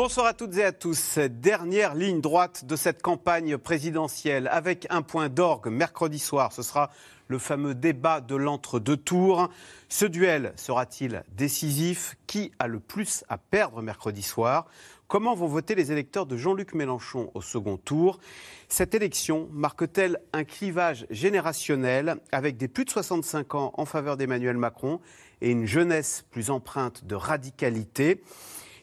Bonsoir à toutes et à tous. Dernière ligne droite de cette campagne présidentielle avec un point d'orgue mercredi soir. Ce sera le fameux débat de l'entre-deux tours. Ce duel sera-t-il décisif? Qui a le plus à perdre mercredi soir? Comment vont voter les électeurs de Jean-Luc Mélenchon au second tour? Cette élection marque-t-elle un clivage générationnel avec des plus de 65 ans en faveur d'Emmanuel Macron et une jeunesse plus empreinte de radicalité?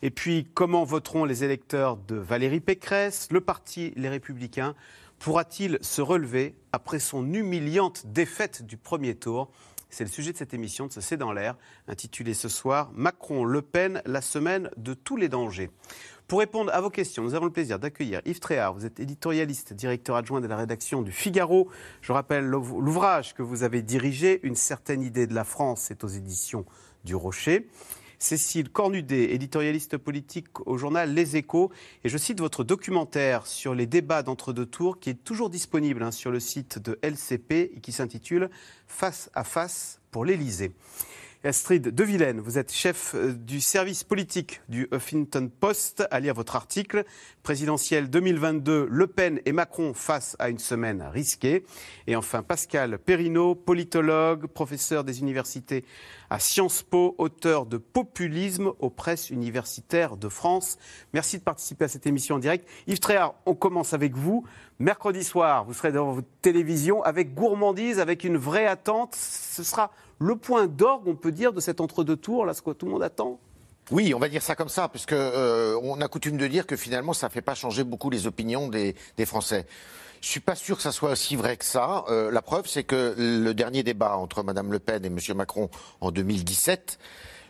Et puis, comment voteront les électeurs de Valérie Pécresse Le parti Les Républicains? Pourra-t-il se relever après son humiliante défaite du premier tour? C'est le sujet de cette émission de ce C'est dans l'air, intitulée ce soir Macron-Le Pen, la semaine de tous les dangers. Pour répondre à vos questions, nous avons le plaisir d'accueillir Yves Tréhard. Vous êtes éditorialiste, directeur adjoint de la rédaction du Figaro. Je rappelle l'ouvrage que vous avez dirigé, Une certaine idée de la France, c'est aux éditions du Rocher. Cécile Cornudet, éditorialiste politique au journal Les Échos. Et je cite votre documentaire sur les débats d'entre-deux tours qui est toujours disponible hein, sur le site de LCP et qui s'intitule Face à face pour l'Élysée. Astrid De Vilaine, vous êtes chef euh, du service politique du Huffington Post. À lire votre article, présidentiel 2022, Le Pen et Macron face à une semaine risquée. Et enfin, Pascal Perrineau, politologue, professeur des universités à Sciences Po, auteur de Populisme aux presses universitaires de France. Merci de participer à cette émission en direct. Yves Tréhard, on commence avec vous. Mercredi soir, vous serez dans votre télévision avec gourmandise, avec une vraie attente. Ce sera le point d'orgue, on peut dire, de cet entre-deux tours, là, ce que tout le monde attend? Oui, on va dire ça comme ça, puisque euh, a coutume de dire que finalement, ça ne fait pas changer beaucoup les opinions des, Français. Je suis pas sûr que ça soit aussi vrai que ça. Euh, la preuve, c'est que le dernier débat entre Mme Le Pen et M. Macron en 2017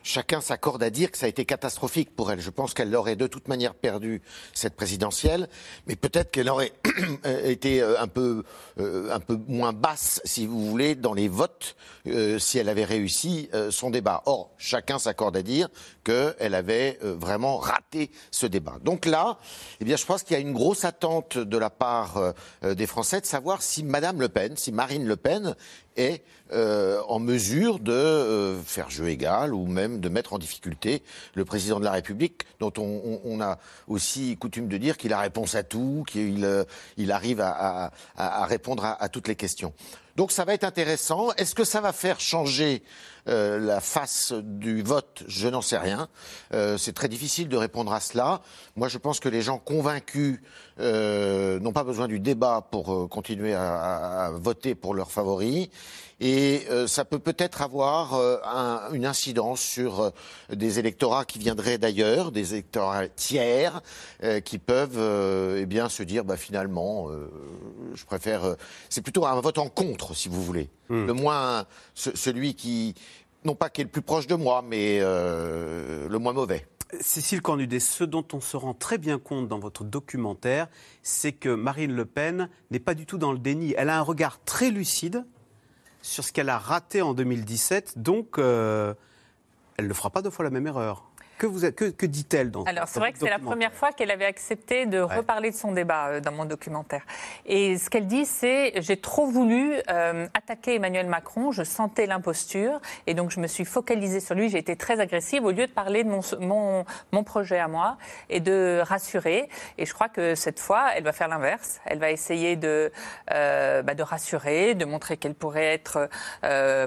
chacun s'accorde à dire que ça a été catastrophique pour elle. Je pense qu'elle aurait de toute manière perdu cette présidentielle, mais peut-être qu'elle aurait été euh, un peu, euh, un peu moins basse, si vous voulez, dans les votes euh, si elle avait réussi son débat. Or, chacun s'accorde à dire qu'elle avait vraiment raté ce débat. Donc là, eh bien, je pense qu'il y a une grosse attente de la part des Français de savoir si Madame Le Pen, si Marine Le Pen est euh, en mesure de euh, faire jeu égal ou même de mettre en difficulté le président de la République, dont on, a aussi coutume de dire qu'il a réponse à tout, qu'il euh, il arrive à, répondre à, toutes les questions. Donc ça va être intéressant. Est-ce que ça va faire changer la face du vote Je n'en sais rien. c'est très difficile de répondre à cela. Moi, je pense que les gens convaincus n'ont pas besoin du débat pour continuer à, à, voter pour leurs favoris. Et euh, ça peut peut-être avoir euh, une incidence sur euh, des électorats qui viendraient d'ailleurs, des électorats tiers, qui peuvent eh bien se dire bah, finalement, je préfère. c'est plutôt un vote en contre, si vous voulez. Hmm. Le moins celui qui, non pas qui est le plus proche de moi, mais le moins mauvais. Cécile Cornudet, ce dont on se rend très bien compte dans votre documentaire, c'est que Marine Le Pen n'est pas du tout dans le déni. Elle a un regard très lucide sur ce qu'elle a raté en 2017. Donc, euh, elle ne fera pas deux fois la même erreur. Que, vous, que, que dit-elle dans Alors, c'est vrai que c'est la première fois qu'elle avait accepté de reparler de son débat euh, dans mon documentaire. Et ce qu'elle dit, c'est j'ai trop voulu euh, attaquer Emmanuel Macron, je sentais l'imposture, et donc je me suis focalisée sur lui, j'ai été très agressive au lieu de parler de mon, mon, mon, projet à moi et de rassurer. Et je crois que cette fois, elle va faire l'inverse. Elle va essayer de, euh, bah, de rassurer, de montrer qu'elle pourrait être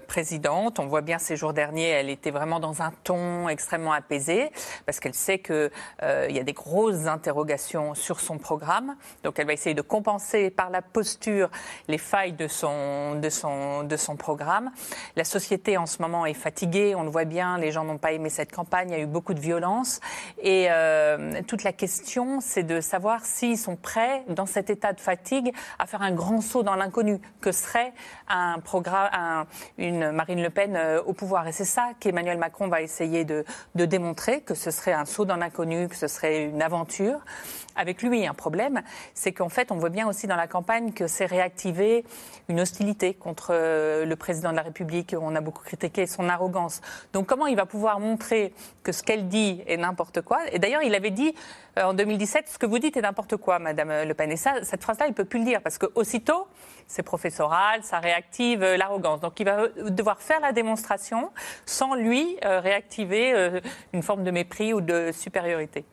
présidente. On voit bien ces jours derniers, elle était vraiment dans un ton extrêmement apaisé parce qu'elle sait qu'il euh, y a des grosses interrogations sur son programme. Donc elle va essayer de compenser par la posture les failles de son, programme. La société en ce moment est fatiguée, on le voit bien, les gens n'ont pas aimé cette campagne, il y a eu beaucoup de violence. Et euh, toute la question, c'est de savoir s'ils sont prêts, dans cet état de fatigue, à faire un grand saut dans l'inconnu, que serait un programme, une Marine Le Pen euh, au pouvoir? Et c'est ça qu'Emmanuel Macron va essayer de démontrer que ce serait un saut dans l'inconnu, que ce serait une aventure. Avec lui, un problème, c'est qu'en fait, on voit bien aussi dans la campagne que c'est réactivé une hostilité contre euh, le président de la République. On a beaucoup critiqué son arrogance. Donc, comment il va pouvoir montrer que ce qu'elle dit est n'importe quoi? Et d'ailleurs, il avait dit euh, en 2017 ce que vous dites est n'importe quoi, Madame Le Pen. Et ça, cette phrase-là, il ne peut plus le dire parce qu'aussitôt, c'est professoral, ça réactive euh, l'arrogance. Donc, il va devoir faire la démonstration sans lui réactiver une forme de mépris ou de supériorité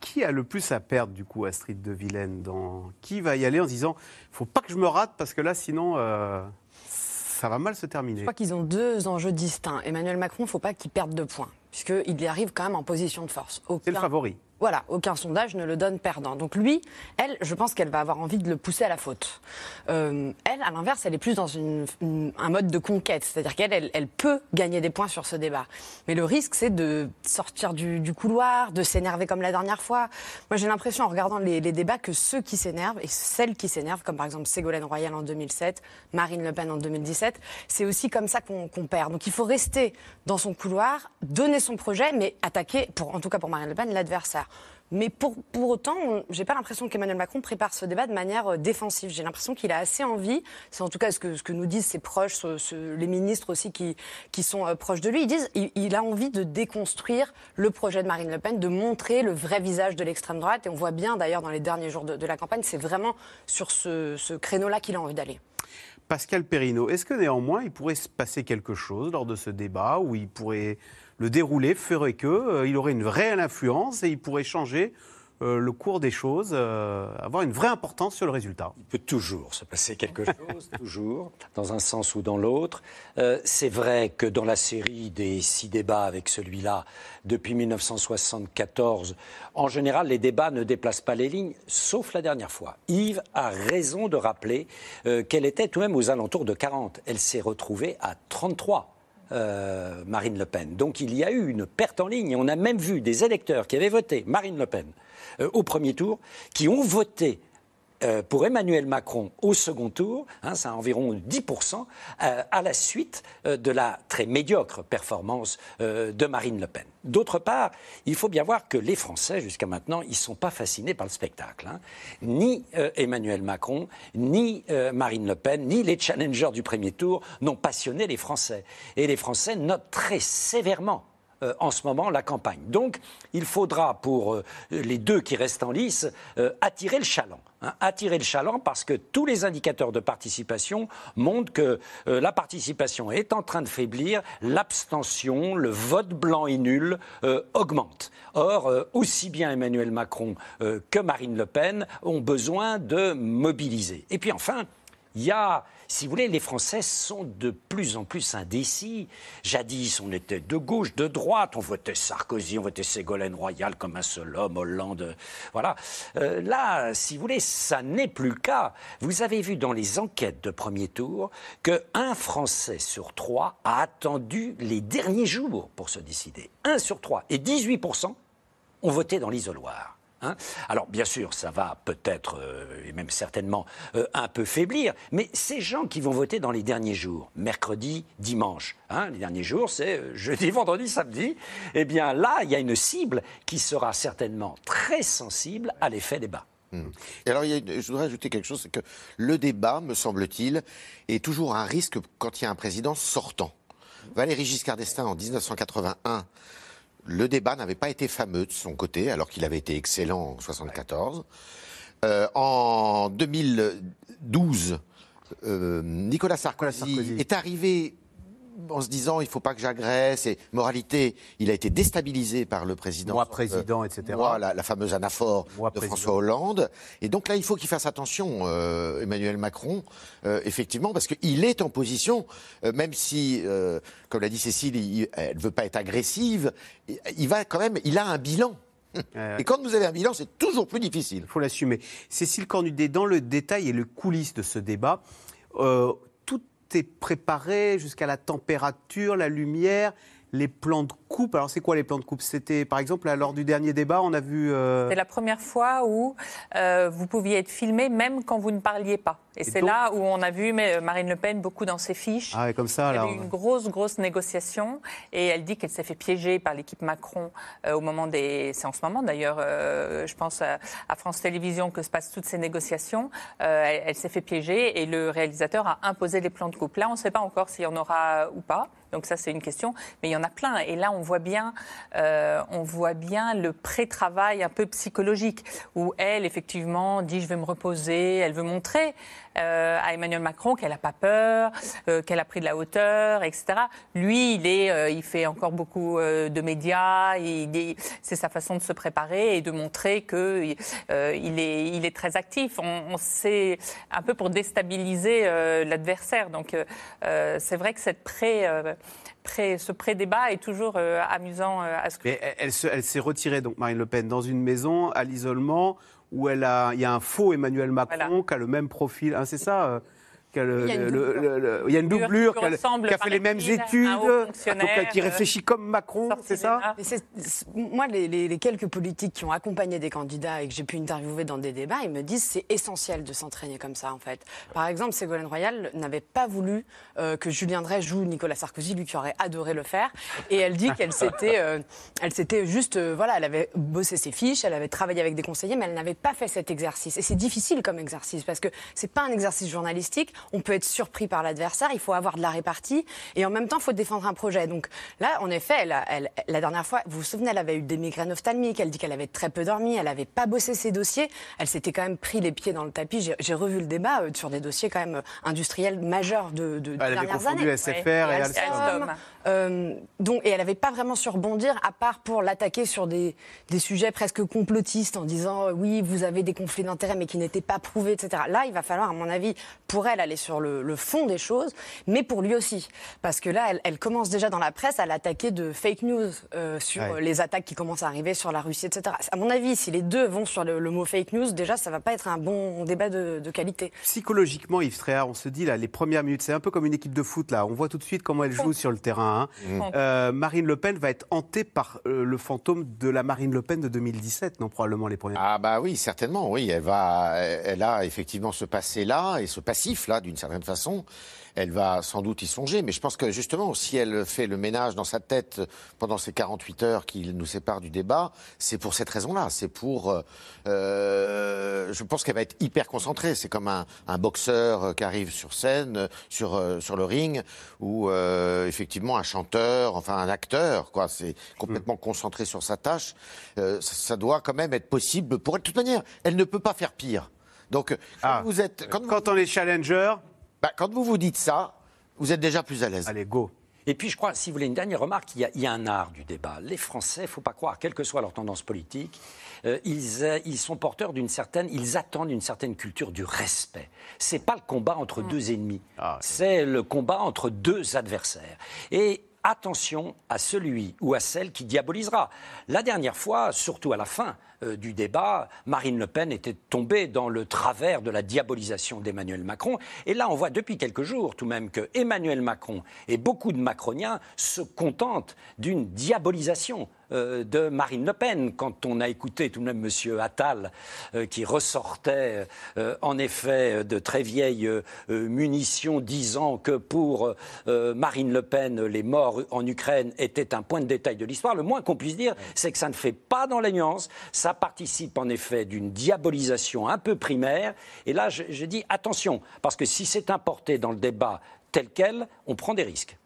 qui a le plus à perdre du coup Astrid de Vilaine dans... Qui va y aller en disant faut pas que je me rate parce que là sinon euh, ça va mal se terminer? Je crois qu'ils ont deux enjeux distincts. Emmanuel Macron, faut pas qu'il perde de points puisqu'il y arrive quand même en position de force. C'est le favori. Voilà, aucun sondage ne le donne perdant. Donc lui, elle, je pense qu'elle va avoir envie de le pousser à la faute. Euh, elle, à l'inverse, elle est plus dans un mode de conquête, c'est-à-dire qu'elle, elle, peut gagner des points sur ce débat. Mais le risque, c'est de sortir du, couloir, de s'énerver comme la dernière fois. Moi, j'ai l'impression, en regardant les, débats, que ceux qui s'énervent, et celles qui s'énervent, comme par exemple Ségolène Royal en 2007, Marine Le Pen en 2017, c'est aussi comme ça qu'on perd. Donc il faut rester dans son couloir, donner son projet, mais attaquer, pour, en tout cas pour Marine Le Pen, l'adversaire. Mais pour, pour autant, j'ai pas l'impression qu'Emmanuel Macron prépare ce débat de manière euh, défensive. J'ai l'impression qu'il a assez envie, c'est en tout cas ce que, ce que nous disent ses proches, les ministres aussi qui, qui sont euh, proches de lui, ils disent il, a envie de déconstruire le projet de Marine Le Pen, de montrer le vrai visage de l'extrême droite. Et on voit bien d'ailleurs dans les derniers jours de, de la campagne, c'est vraiment sur ce, ce créneau-là qu'il a envie d'aller. Pascal Perrineau, est-ce que néanmoins il pourrait se passer quelque chose lors de ce débat où il pourrait le déroulé ferait qu'il euh, aurait une réelle influence et il pourrait changer euh, le cours des choses, euh, avoir une vraie importance sur le résultat. Il peut toujours se passer quelque chose, toujours, dans un sens ou dans l'autre. c'est vrai que dans la série des six débats avec celui-là, depuis 1974, en général, les débats ne déplacent pas les lignes, sauf la dernière fois. Yves a raison de rappeler qu'elle était tout de même aux alentours de 40. Elle s'est retrouvée à 33 euh, Marine Le Pen. Donc il y a eu une perte en ligne. On a même vu des électeurs qui avaient voté Marine Le Pen euh, au premier tour, qui ont voté euh, pour Emmanuel Macron au second tour, hein, c'est environ 10%, euh, à la suite euh, de la très médiocre performance de Marine Le Pen. D'autre part, il faut bien voir que les Français, jusqu'à maintenant, ils ne sont pas fascinés par le spectacle. Hein. Ni Emmanuel Macron, ni Marine Le Pen, ni les challengers du premier tour n'ont passionné les Français. Et les Français notent très sévèrement en ce moment la campagne. Donc, il faudra pour les deux qui restent en lice attirer le chaland. Hein. attirer le chaland parce que tous les indicateurs de participation montrent que la participation est en train de faiblir, l'abstention, le vote blanc et nul augmente. Or, aussi bien Emmanuel Macron que Marine Le Pen ont besoin de mobiliser. Et puis enfin, il y a, si vous voulez, les Français sont de plus en plus indécis. Jadis, on était de gauche, de droite, on votait Sarkozy, on votait Ségolène Royal comme un seul homme, Hollande. Voilà. Euh, là, si vous voulez, ça n'est plus le cas. Vous avez vu dans les enquêtes de premier tour qu'un Français sur trois a attendu les derniers jours pour se décider. Un sur trois. Et 18% ont voté dans l'isoloir. Hein. Alors bien sûr, ça va peut-être, euh, et même certainement, euh, un peu faiblir, mais ces gens qui vont voter dans les derniers jours, mercredi, dimanche, hein, les derniers jours, c'est euh, jeudi, vendredi, samedi, eh bien là, il y a une cible qui sera certainement très sensible à l'effet débat. Mmh. Et alors, je voudrais ajouter quelque chose, c'est que le débat, me semble-t-il, est toujours un risque quand il y a un président sortant. Valéry Giscard d'Estaing, en 1981, le débat n'avait pas été fameux de son côté, alors qu'il avait été excellent en 1974. Euh, en 2012, euh, Nicolas Sarkozy est arrivé en se disant il faut pas que j'agresse et moralité, il a été déstabilisé par le président. Moi président, etc. Moi, la, fameuse anaphore de François Hollande. Et donc là, il faut qu'il fasse attention, euh, Emmanuel Macron, euh, effectivement, parce qu'il est en position, euh, même si, comme l'a dit Cécile, elle ne veut pas être agressive, il va quand même, il a un bilan. Et quand vous avez un bilan, c'est toujours plus difficile. Il faut l'assumer. Cécile Cornudet, dans le détail et le coulisses de ce débat, est préparé jusqu'à la température, la lumière, les plans de coupe. Alors, c'est quoi les plans de coupe? C'était, par exemple, lors du dernier débat, on a vu. Euh, c'est la première fois où euh, vous pouviez être filmé même quand vous ne parliez pas. Et, c'est là où on a vu mais, Marine Le Pen beaucoup dans ses fiches. Ah, comme ça, Il y a eu une grosse, grosse négociation. Et elle dit qu'elle s'est fait piéger par l'équipe Macron euh, au moment des. C'est en ce moment d'ailleurs, euh, je pense à, France Télévisions que se passent toutes ces négociations. Euh, elle, elle s'est fait piéger et le réalisateur a imposé les plans de couple. Là, on ne sait pas encore s'il y en aura ou pas. Donc ça, c'est une question. Mais il y en a plein. Et là, on voit bien, euh, on voit bien le pré-travail un peu psychologique, où elle, effectivement, dit je vais me reposer. Elle veut montrer euh, à Emmanuel Macron qu'elle n'a pas peur, euh, qu'elle a pris de la hauteur, etc. Lui, il est, il fait encore beaucoup de médias. C'est sa façon de se préparer et de montrer que il est, très actif. On, sait un peu pour déstabiliser l'adversaire. Donc c'est vrai que ce pré-débat est toujours euh, amusant euh, à ce Mais elle, elle s'est retirée, donc Marine Le Pen, dans une maison à l'isolement où elle a, il y a un faux Emmanuel Macron qui a le même profil. Hein, c'est ça euh, il y a une doublure, qui a fait les mêmes études, donc, qui réfléchit comme Macron, c'est ça Moi, les, quelques politiques qui ont accompagné des candidats et que j'ai pu interviewer dans des débats, ils me disent c'est essentiel de s'entraîner comme ça, en fait. Par exemple, Ségolène Royal n'avait pas voulu euh, que Julien Drey joue Nicolas Sarkozy, lui qui aurait adoré le faire, et elle dit qu'elle s'était, euh, elle s'était juste, euh, voilà, elle avait bossé ses fiches, elle avait travaillé avec des conseillers, mais elle n'avait pas fait cet exercice. Et c'est difficile comme exercice parce que c'est pas un exercice journalistique on peut être surpris par l'adversaire, il faut avoir de la répartie, et en même temps, il faut défendre un projet. Donc là, en effet, la dernière fois, vous vous souvenez, elle avait eu des migraines ophtalmiques, elle dit qu'elle avait très peu dormi, elle n'avait pas bossé ses dossiers, elle s'était quand même pris les pieds dans le tapis. J'ai revu le débat euh, sur des dossiers quand même euh, industriels majeurs de, de, elle dernières années. SFR et, Alstom. Euh, donc, et elle n'avait pas vraiment su rebondir, à part pour l'attaquer sur des, des, sujets presque complotistes, en disant oui, vous avez des conflits d'intérêts, mais qui n'étaient pas prouvés, etc. Là, il va falloir, à mon avis, pour elle, aller sur le, fond des choses, mais pour lui aussi. Parce que là, elle, commence déjà dans la presse à l'attaquer de fake news euh, sur les attaques qui commencent à arriver sur la Russie, etc. À mon avis, si les deux vont sur le, mot fake news, déjà, ça va pas être un bon débat de, qualité. Psychologiquement, Yves Tréhard, on se dit, là, les premières minutes, c'est un peu comme une équipe de foot, là. On voit tout de suite comment elle joue sur le terrain. Hein. Mmh. Euh, Marine Le Pen va être hantée par euh, le fantôme de la Marine Le Pen de 2017, non, probablement les premières. Ah, bah oui, certainement, oui. Elle, va, elle a effectivement ce passé-là et ce passif-là, d'une certaine façon elle va sans doute y songer. Mais je pense que justement, si elle fait le ménage dans sa tête pendant ces 48 heures qui nous séparent du débat, c'est pour cette raison-là. C'est pour. Euh, euh, je pense qu'elle va être hyper concentrée. C'est comme un, boxeur qui arrive sur scène, sur, euh, sur le ring, ou effectivement un chanteur, enfin un acteur, quoi. C'est complètement mm. concentré sur sa tâche. Ça, doit quand même être possible pour elle. De toute manière, elle ne peut pas faire pire. Donc, quand ah. vous êtes. Quand, quand on est challenger, bah, quand vous vous dites ça, vous êtes déjà plus à l'aise. Allez, go. Et puis, je crois, si vous voulez une dernière remarque, il y a, un art du débat. Les Français, il ne faut pas croire, quelle que soit leur tendance politique, euh, euh, ils, sont porteurs d'une certaine, ils attendent une certaine culture du respect. C'est pas le combat entre mm. deux ennemis, ah, c'est le combat entre deux adversaires. Et attention à celui ou à celle qui diabolisera. La dernière fois, surtout à la fin, euh, du débat, Marine Le Pen était tombée dans le travers de la diabolisation d'Emmanuel Macron. Et là, on voit depuis quelques jours tout de même que Emmanuel Macron et beaucoup de Macroniens se contentent d'une diabolisation de Marine Le Pen. Quand on a écouté tout de même M. Attal, euh, qui ressortait en effet de très vieilles munitions, disant que pour Marine Le Pen, les morts en Ukraine étaient un point de détail de l'histoire, le moins qu'on puisse dire, c'est que ça ne fait pas dans les nuances, ça participe en effet d'une diabolisation un peu primaire. Et là, je, dis attention, parce que si c'est importé dans le débat tel quel, on prend des risques.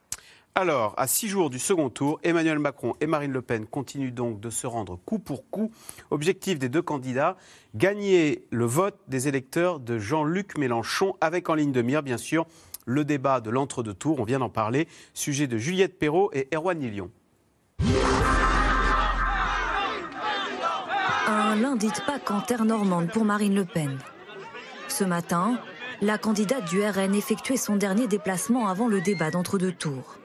Alors, à six jours du second tour, Emmanuel Macron et Marine Le Pen continuent donc de se rendre coup pour coup. Objectif des deux candidats, gagner le vote des électeurs de Jean-Luc Mélenchon, avec en ligne de mire, bien sûr, le débat de l'entre-deux tours, on vient d'en parler, sujet de Juliette Perrault et Erwan Lilion. Un lundi de Pâques en terre normande pour Marine Le Pen. Ce matin, la candidate du RN effectuait son dernier déplacement avant le débat d'entre-deux tours.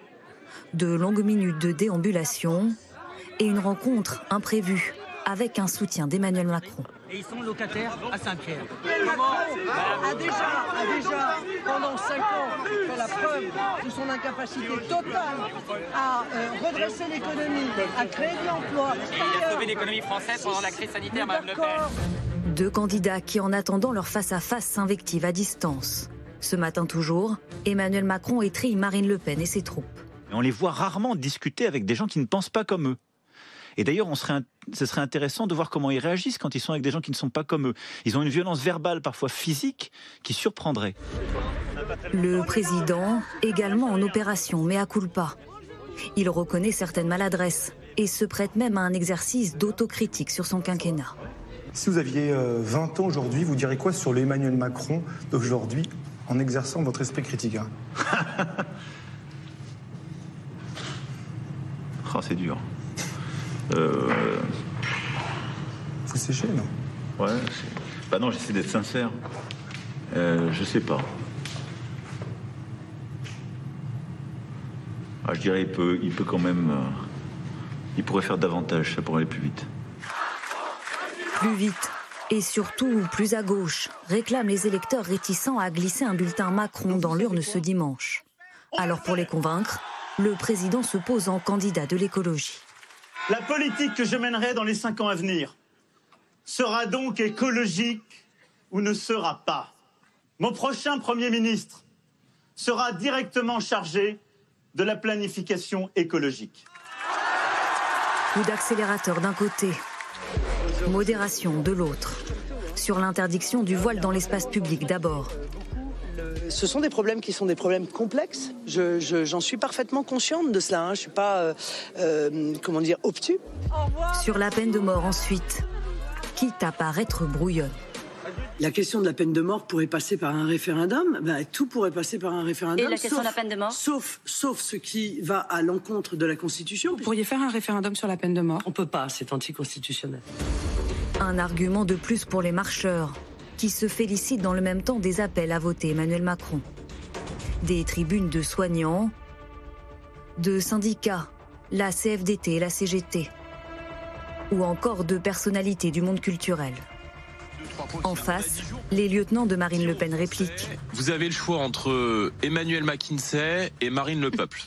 De longues minutes de déambulation et une rencontre imprévue avec un soutien d'Emmanuel Macron et ils sont locataires à Saint-Pierre. Comment a déjà, a déjà, pendant 5 ans, fait la preuve de son incapacité totale à euh, redresser l'économie, à créer de l'emploi. Et il a sauvé l'économie française pendant la crise sanitaire, Mme Le Pen. Deux candidats qui, en attendant leur face-à-face, s'invectivent à distance. Ce matin toujours, Emmanuel Macron étrit Marine Le Pen et ses troupes. On les voit rarement discuter avec des gens qui ne pensent pas comme eux. Et d'ailleurs, ce serait intéressant de voir comment ils réagissent quand ils sont avec des gens qui ne sont pas comme eux. Ils ont une violence verbale, parfois physique, qui surprendrait. Le président, également en opération, mais à culpa. Il reconnaît certaines maladresses et se prête même à un exercice d'autocritique sur son quinquennat. Si vous aviez 20 euh, ans aujourd'hui, vous direz quoi sur l'Emmanuel Macron d'aujourd'hui en exerçant votre esprit critique oh, C'est dur. Euh... Vous séchez, non? Ouais. Bah non, j'essaie d'être sincère. Euh, je sais pas. Ah, je dirais il peut, il peut quand même. Euh, il pourrait faire davantage, ça pourrait aller plus vite. Plus vite et surtout plus à gauche, réclament les électeurs réticents à glisser un bulletin Macron dans l'urne ce dimanche. Alors pour les convaincre, le président se pose en candidat de l'écologie. La politique que je mènerai dans les cinq ans à venir sera donc écologique ou ne sera pas. Mon prochain Premier ministre sera directement chargé de la planification écologique. Coup d'accélérateur d'un côté, modération de l'autre. Sur l'interdiction du voile dans l'espace public d'abord. Ce sont des problèmes qui sont des problèmes complexes. J'en suis parfaitement consciente de cela. Hein. Je ne suis pas, euh, euh, comment dire, obtus. Sur la peine de mort ensuite, quitte à paraître brouillonne. La question de la peine de mort pourrait passer par un référendum. Ben, tout pourrait passer par un référendum. Et la question de la peine de mort sauf, sauf ce qui va à l'encontre de la Constitution. Vous pourriez faire un référendum sur la peine de mort On peut pas, c'est anticonstitutionnel. Un argument de plus pour les marcheurs qui se félicitent dans le même temps des appels à voter Emmanuel Macron. Des tribunes de soignants, de syndicats, la CFDT et la CGT, ou encore de personnalités du monde culturel. En face, les lieutenants de Marine Le Pen répliquent. Vous avez le choix entre Emmanuel McKinsey et Marine Le Peuple.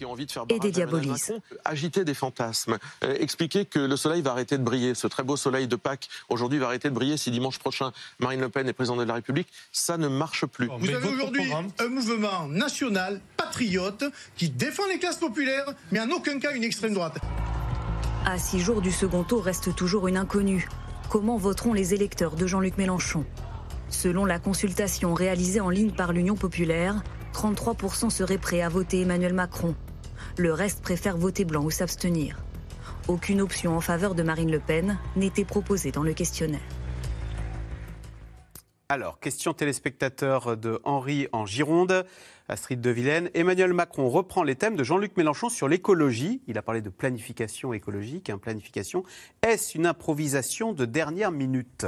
et des diabolisent. Agiter des fantasmes. Euh, expliquer que le soleil va arrêter de briller. Ce très beau soleil de Pâques, aujourd'hui, va arrêter de briller si dimanche prochain, Marine Le Pen est présidente de la République. Ça ne marche plus. Vous avez aujourd'hui un mouvement national, patriote, qui défend les classes populaires, mais en aucun cas une extrême droite. À six jours du second tour reste toujours une inconnue comment voteront les électeurs de Jean-Luc Mélenchon. Selon la consultation réalisée en ligne par l'Union populaire, 33% seraient prêts à voter Emmanuel Macron. Le reste préfère voter blanc ou s'abstenir. Aucune option en faveur de Marine Le Pen n'était proposée dans le questionnaire. Alors, question téléspectateur de Henri en Gironde, Astrid de Vilaine. Emmanuel Macron reprend les thèmes de Jean-Luc Mélenchon sur l'écologie. Il a parlé de planification écologique. Hein, planification. Est-ce une improvisation de dernière minute?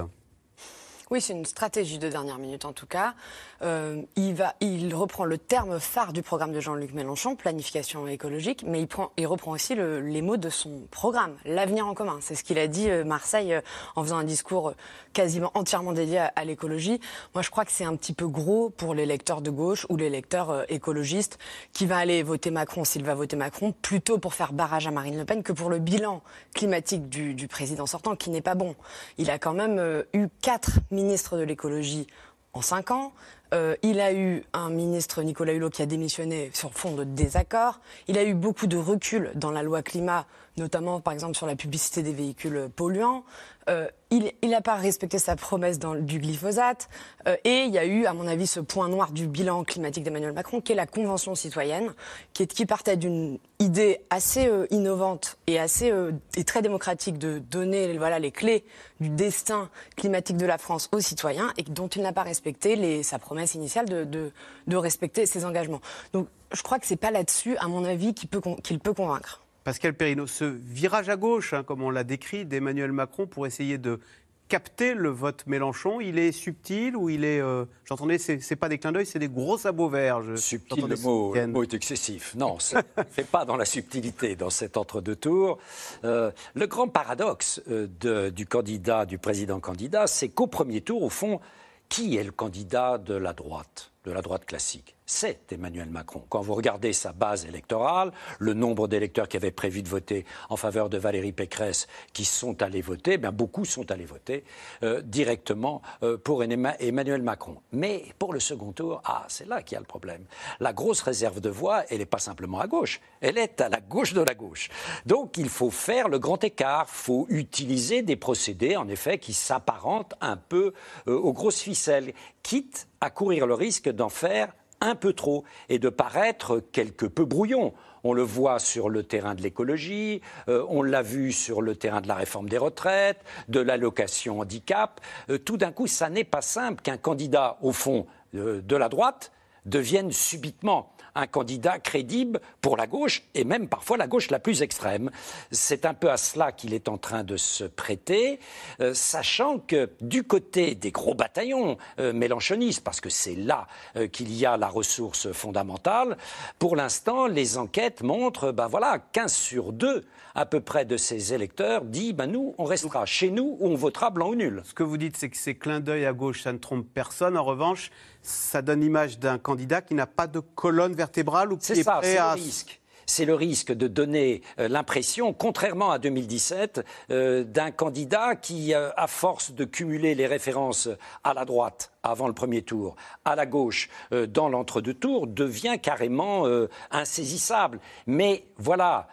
Oui, c'est une stratégie de dernière minute en tout cas. Euh, il, va, il reprend le terme phare du programme de Jean-Luc Mélenchon, planification écologique, mais il, prend, il reprend aussi le, les mots de son programme, l'avenir en commun. C'est ce qu'il a dit euh, Marseille euh, en faisant un discours quasiment entièrement dédié à, l'écologie. Moi, je crois que c'est un petit peu gros pour les lecteurs de gauche ou les lecteurs écologistes qui va aller voter Macron s'il va voter Macron, plutôt pour faire barrage à Marine Le Pen que pour le bilan climatique du, du président sortant, qui n'est pas bon. Il a quand même eu 4 ministre de l'écologie en cinq ans. Euh, il a eu un ministre, Nicolas Hulot, qui a démissionné sur fond de désaccord. Il a eu beaucoup de recul dans la loi climat, notamment par exemple sur la publicité des véhicules polluants. Euh, il n'a pas respecté sa promesse du glyphosate. Euh, et il y a eu, à mon avis, ce point noir du bilan climatique d'Emmanuel Macron, qui est la Convention citoyenne, qui, partait d'une idée assez euh, innovante et, assez, et très démocratique de donner voilà, les clés du destin climatique de la France aux citoyens et dont il n'a pas respecté sa promesse initiale de, respecter ses engagements. Donc je crois que ce n'est pas là-dessus, à mon avis, qu'il peut, qu'il peut convaincre. Pascal Perrineau, ce virage à gauche, hein, comme on l'a décrit, d'Emmanuel Macron pour essayer de capter le vote Mélenchon, il est subtil ou il est. Euh, j'entendais, c'est pas des clins d'œil, c'est des gros sabots verts. subtil, le mot, est excessif. Non, ça fait pas dans la subtilité dans cet entre-deux tours. Euh, le grand paradoxe euh, du candidat, du président candidat, c'est qu'au premier tour, au fond, qui est le candidat de la droite, de la droite classique? C'est Emmanuel Macron. Quand vous regardez sa base électorale, le nombre d'électeurs qui avaient prévu de voter en faveur de Valérie Pécresse, qui sont allés voter, bien beaucoup sont allés voter euh, directement euh, pour Emmanuel Macron. Mais pour le second tour, ah, c'est là qu'il y a le problème. La grosse réserve de voix, elle n'est pas simplement à gauche, elle est à la gauche de la gauche. Donc il faut faire le grand écart, il faut utiliser des procédés, en effet, qui s'apparentent un peu euh, aux grosses ficelles, quitte à courir le risque d'en faire un peu trop et de paraître quelque peu brouillon. On le voit sur le terrain de l'écologie, euh, on l'a vu sur le terrain de la réforme des retraites, de l'allocation handicap. Euh, tout d'un coup, ça n'est pas simple qu'un candidat, au fond, euh, de la droite devienne subitement un candidat crédible pour la gauche, et même parfois la gauche la plus extrême. C'est un peu à cela qu'il est en train de se prêter, euh, sachant que du côté des gros bataillons euh, mélanchonistes, parce que c'est là euh, qu'il y a la ressource fondamentale, pour l'instant, les enquêtes montrent, ben voilà, 15 sur 2 à peu près de ces électeurs dit ben nous, on restera chez nous ou on votera blanc ou nul. Ce que vous dites, c'est que ces clins d'œil à gauche, ça ne trompe personne. En revanche, ça donne l'image d'un candidat qui n'a pas de colonne vertébrale ou qui est, ça, prêt à. Le risque c'est le risque de donner euh, l'impression, contrairement à 2017, euh, d'un candidat qui, euh, à force de cumuler les références à la droite avant le premier tour, à la gauche dans l'entre-deux tours, devient carrément insaisissable. Mais voilà,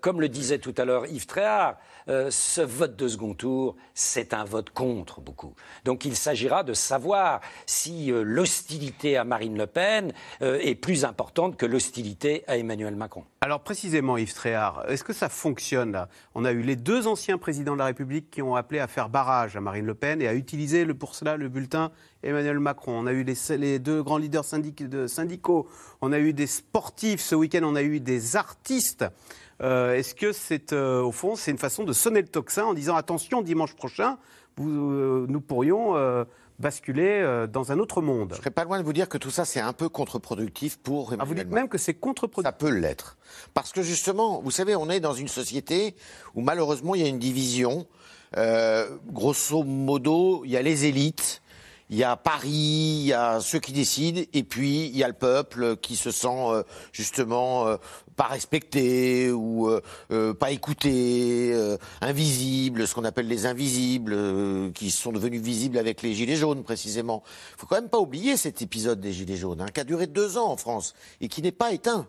comme le disait tout à l'heure Yves Tréhard, euh, ce vote de second tour, c'est un vote contre beaucoup. Donc il s'agira de savoir si euh, l'hostilité à Marine Le Pen euh, est plus importante que l'hostilité à Emmanuel Macron. Alors précisément, Yves Tréhard, est-ce que ça fonctionne là? On a eu les deux anciens présidents de la République qui ont appelé à faire barrage à Marine Le Pen et à utiliser pour cela le bulletin Emmanuel Macron. On a eu les, deux grands leaders syndicaux. On a eu des sportifs. Ce week-end, on a eu des artistes. Euh, est-ce que c'est, euh, au fond, c'est une façon de sonner le tocsin en disant attention, dimanche prochain, euh, nous pourrions basculer dans un autre monde? Je serais pas loin de vous dire que tout ça c'est un peu contre-productif pour Emmanuel ah, Vous dites même que c'est contre-productif. Ça peut l'être, parce que justement, vous savez, on est dans une société où malheureusement il y a une division. grosso modo, il y a les élites il y a Paris, il y a ceux qui décident, et puis il y a le peuple qui se sent euh, justement euh, pas respecté ou euh, pas écouté, invisible, ce qu'on appelle les invisibles, qui sont devenus visibles avec les gilets jaunes précisément. Il faut quand même pas oublier cet épisode des gilets jaunes, hein, qui a duré deux ans en France et qui n'est pas éteint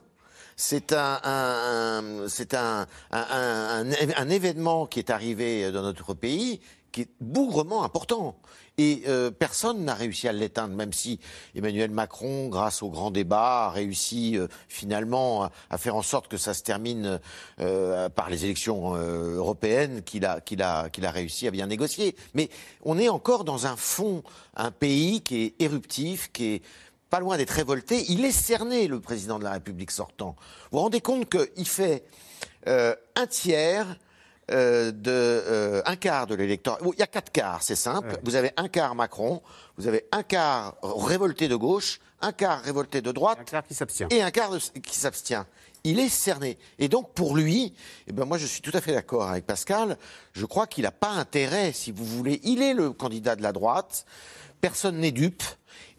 c'est un, un, c'est un, un, un, événement qui est arrivé dans notre pays qui est bougrement important. Et euh, personne n'a réussi à l'éteindre, même si Emmanuel Macron, grâce au grand débat, a réussi euh, finalement à, faire en sorte que ça se termine euh, par les élections européennes qu'il a, a, a réussi à bien négocier. Mais on est encore dans un fond, un pays qui est éruptif, qui est pas loin d'être révolté. Il est cerné, le président de la République sortant. Vous vous rendez compte qu'il fait un tiers euh, de euh, un quart de l'électorat. Il y a quatre quarts, c'est simple. Vous avez un quart Macron, vous avez un quart révolté de gauche, un quart révolté de droite, un quart qui s'abstient. et un quart qui s'abstient. Il est cerné. Et donc pour lui, eh ben moi je suis tout à fait d'accord avec Pascal. Je crois qu'il n'a pas intérêt, si vous voulez. Il est le candidat de la droite. Personne n'est dupe.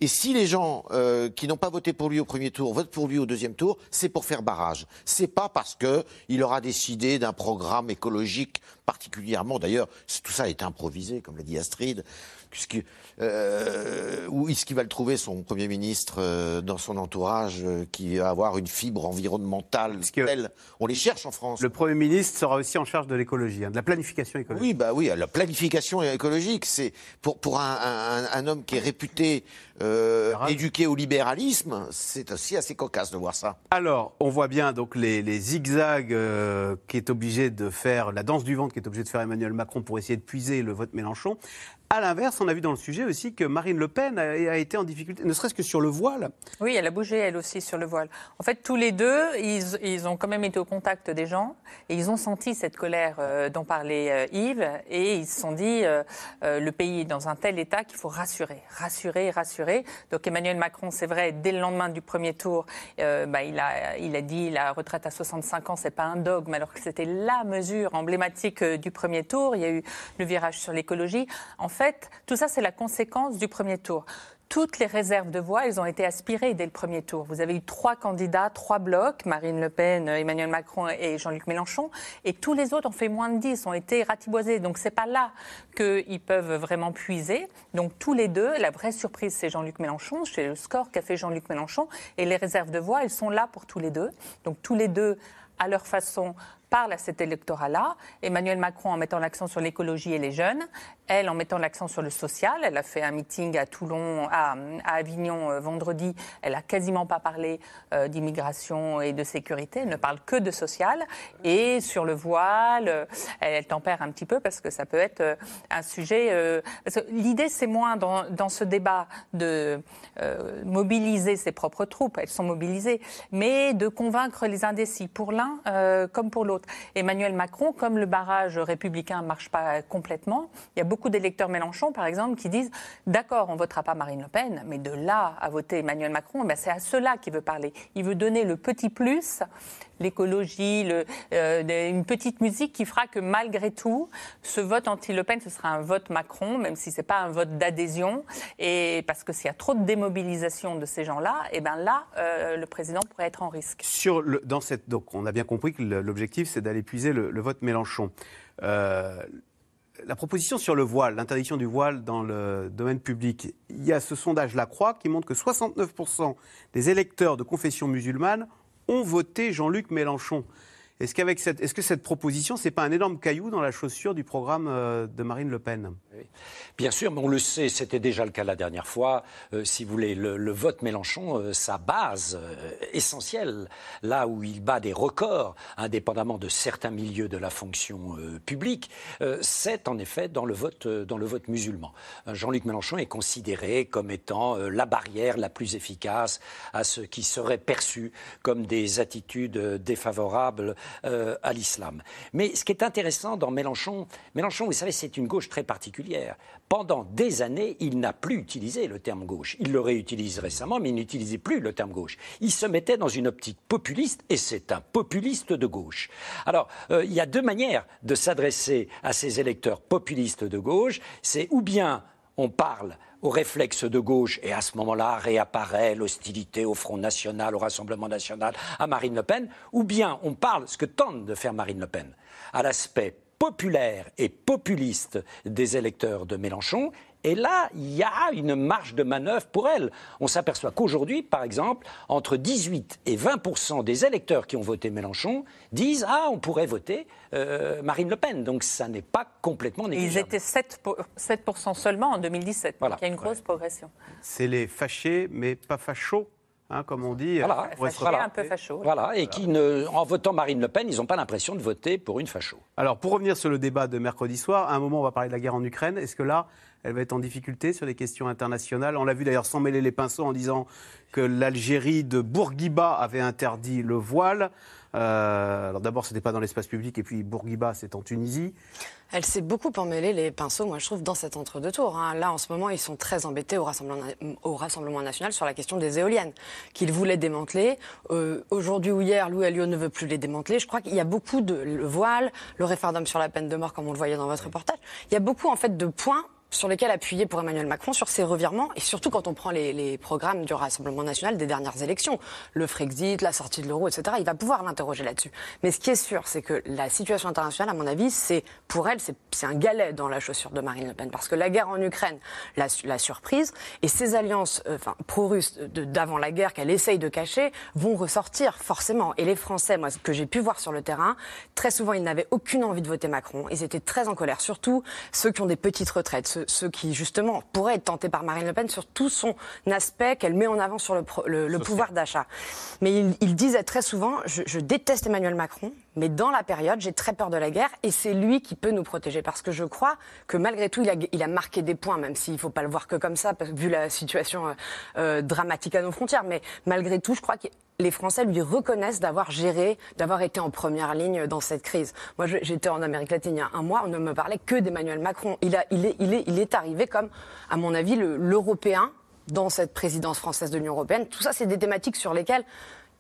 Et si les gens euh, qui n'ont pas voté pour lui au premier tour votent pour lui au deuxième tour, c'est pour faire barrage. C'est pas parce qu'il aura décidé d'un programme écologique particulièrement. D'ailleurs, tout ça est improvisé, comme l'a dit Astrid puisque euh, où est-ce qu'il va le trouver son premier ministre euh, dans son entourage euh, qui va avoir une fibre environnementale telle? On les cherche en France. Le premier ministre sera aussi en charge de l'écologie, hein, de la planification écologique. Oui, bah oui, la planification écologique, c'est pour pour un, un, homme qui est réputé éduqué au libéralisme, c'est aussi assez cocasse de voir ça. Alors, on voit bien donc les, les zigzags qui est obligé de faire, la danse du ventre qui est obligé de faire Emmanuel Macron pour essayer de puiser le vote Mélenchon. À l'inverse, on a vu dans le sujet aussi que Marine Le Pen a, été en difficulté, ne serait-ce que sur le voile. Oui, elle a bougé elle aussi sur le voile. En fait, tous les deux, ils, ont quand même été au contact des gens et ils ont senti cette colère euh, dont parlait euh, Yves et ils se sont dit euh, le pays est dans un tel état qu'il faut rassurer, rassurer, rassurer. Donc Emmanuel Macron, c'est vrai, dès le lendemain du premier tour, bah, il, a, dit la retraite à 65 ans, c'est pas un dogme, alors que c'était la mesure emblématique du premier tour. Il y a eu le virage sur l'écologie. Tout ça, c'est la conséquence du premier tour. toutes les réserves de voix, elles ont été aspirées dès le premier tour. Vous avez eu trois candidats, trois blocs, Marine Le Pen, Emmanuel Macron et Jean-Luc Mélenchon, et tous les autres ont fait moins de 10, ont été ratiboisés. Donc c'est pas là qu'ils peuvent vraiment puiser. Donc tous les deux, la vraie surprise, c'est Jean-Luc Mélenchon, chez le score qu'a fait Jean-Luc Mélenchon, et les réserves de voix, elles sont là pour tous les deux. Donc tous les deux, à leur façon, parlent à cet électorat-là. Emmanuel Macron en mettant l'accent sur l'écologie et les jeunes, elle en mettant l'accent sur le social. Elle a fait un meeting à Toulon, à, Avignon euh, vendredi. Elle a quasiment pas parlé euh, d'immigration et de sécurité. Elle ne parle que de social. Et sur le voile, euh, elle, tempère un petit peu parce que ça peut être un sujet. L'idée, c'est moins dans, dans, ce débat de mobiliser ses propres troupes. Elles sont mobilisées, mais de convaincre les indécis pour l'un comme pour l'autre. Emmanuel Macron, comme le barrage républicain marche pas complètement, il y a beaucoup d'électeurs Mélenchon, par exemple, qui disent d'accord, on ne votera pas Marine Le Pen, mais de là à voter Emmanuel Macron, ben c'est à cela qu'il veut parler. Il veut donner le petit plus, l'écologie, euh, une petite musique qui fera que malgré tout, ce vote anti-Le Pen, ce sera un vote Macron, même si ce n'est pas un vote d'adhésion. Et parce que s'il y a trop de démobilisation de ces gens-là, eh ben là, euh, le président pourrait être en risque. Dans cette, donc, on a bien compris que l'objectif, c'est d'aller puiser le, vote Mélenchon. Euh, la proposition sur le voile, l'interdiction du voile dans le domaine public, il y a ce sondage La Croix qui montre que 69% des électeurs de confession musulmane ont voté Jean-Luc Mélenchon. Est-ce qu'avec cette, est-ce que cette proposition, c'est pas un énorme caillou dans la chaussure du programme euh, de Marine Le Pen? Bien sûr, mais on le sait, c'était déjà le cas la dernière fois. Euh, si vous voulez, le, vote Mélenchon, euh, sa base essentielle, là où il bat des records, indépendamment de certains milieux de la fonction publique, c'est en effet dans le vote, dans le vote musulman. Jean-Luc Mélenchon est considéré comme étant la barrière la plus efficace à ce qui serait perçu comme des attitudes défavorables euh, à l'islam. Mais ce qui est intéressant dans Mélenchon, Mélenchon, vous savez, c'est une gauche très particulière. Pendant des années, il n'a plus utilisé le terme gauche. Il le réutilise récemment, mais il n'utilisait plus le terme gauche. Il se mettait dans une optique populiste, et c'est un populiste de gauche. Alors, euh, il y a deux manières de s'adresser à ces électeurs populistes de gauche. C'est ou bien on parle au réflexe de gauche, et à ce moment-là réapparaît l'hostilité au Front National, au Rassemblement National, à Marine Le Pen, ou bien on parle, ce que tente de faire Marine Le Pen, à l'aspect populaire et populiste des électeurs de Mélenchon, et là, il y a une marge de manœuvre pour elle. On s'aperçoit qu'aujourd'hui, par exemple, entre 18 et 20% des électeurs qui ont voté Mélenchon disent Ah, on pourrait voter euh, Marine Le Pen. Donc ça n'est pas complètement négligeable. Ils étaient 7, 7 seulement en 2017. Voilà. Donc il y a une grosse progression. C'est les fâchés, mais pas fachos Hein, comme on dit. Voilà, voilà. un peu facho. Voilà, et qui, ne, en votant Marine Le Pen, ils n'ont pas l'impression de voter pour une facho. Alors, pour revenir sur le débat de mercredi soir, à un moment, on va parler de la guerre en Ukraine. Est-ce que là, elle va être en difficulté sur les questions internationales? On l'a vu d'ailleurs sans mêler les pinceaux en disant que l'Algérie de Bourguiba avait interdit le voile. Euh, alors d'abord, ce n'était pas dans l'espace public, et puis Bourguiba, c'est en Tunisie. Elle s'est beaucoup emmêlée les pinceaux, moi je trouve, dans cet entre-deux-tours. Hein. Là, en ce moment, ils sont très embêtés au Rassemblement, national sur la question des éoliennes, qu'ils voulaient démanteler. Euh, aujourd'hui ou hier, Louis Alliot ne veut plus les démanteler. Je crois qu'il y a beaucoup de le voile, le référendum sur la peine de mort, comme on le voyait dans votre reportage. Il y a beaucoup, en fait, de points sur lesquels appuyer pour Emmanuel Macron sur ses revirements, et surtout quand on prend les, les, programmes du Rassemblement national des dernières élections, le Frexit, la sortie de l'euro, etc., il va pouvoir l'interroger là-dessus. Mais ce qui est sûr, c'est que la situation internationale, à mon avis, c'est pour elle, c'est un galet dans la chaussure de Marine Le Pen, parce que la guerre en Ukraine, la, la surprise, et ces alliances euh, enfin, pro-russes d'avant la guerre qu'elle essaye de cacher, vont ressortir forcément. Et les Français, moi, ce que j'ai pu voir sur le terrain, très souvent, ils n'avaient aucune envie de voter Macron, ils étaient très en colère, surtout ceux qui ont des petites retraites, qui, justement, pourraient être tentés par Marine Le Pen sur tout son aspect qu'elle met en avant sur le, pouvoir d'achat. Mais il, disait très souvent, je, déteste Emmanuel Macron, mais dans la période, j'ai très peur de la guerre et c'est lui qui peut nous protéger. Parce que je crois que malgré tout, il a, il a marqué des points, même s'il ne faut pas le voir que comme ça, vu la situation euh, euh, dramatique à nos frontières. Mais malgré tout, je crois que les Français lui reconnaissent d'avoir géré, d'avoir été en première ligne dans cette crise. Moi, j'étais en Amérique latine il y a un mois, on ne me parlait que d'Emmanuel Macron. Il, est arrivé comme, à mon avis, l'Européen dans cette présidence française de l'Union européenne. Tout ça, c'est des thématiques sur lesquelles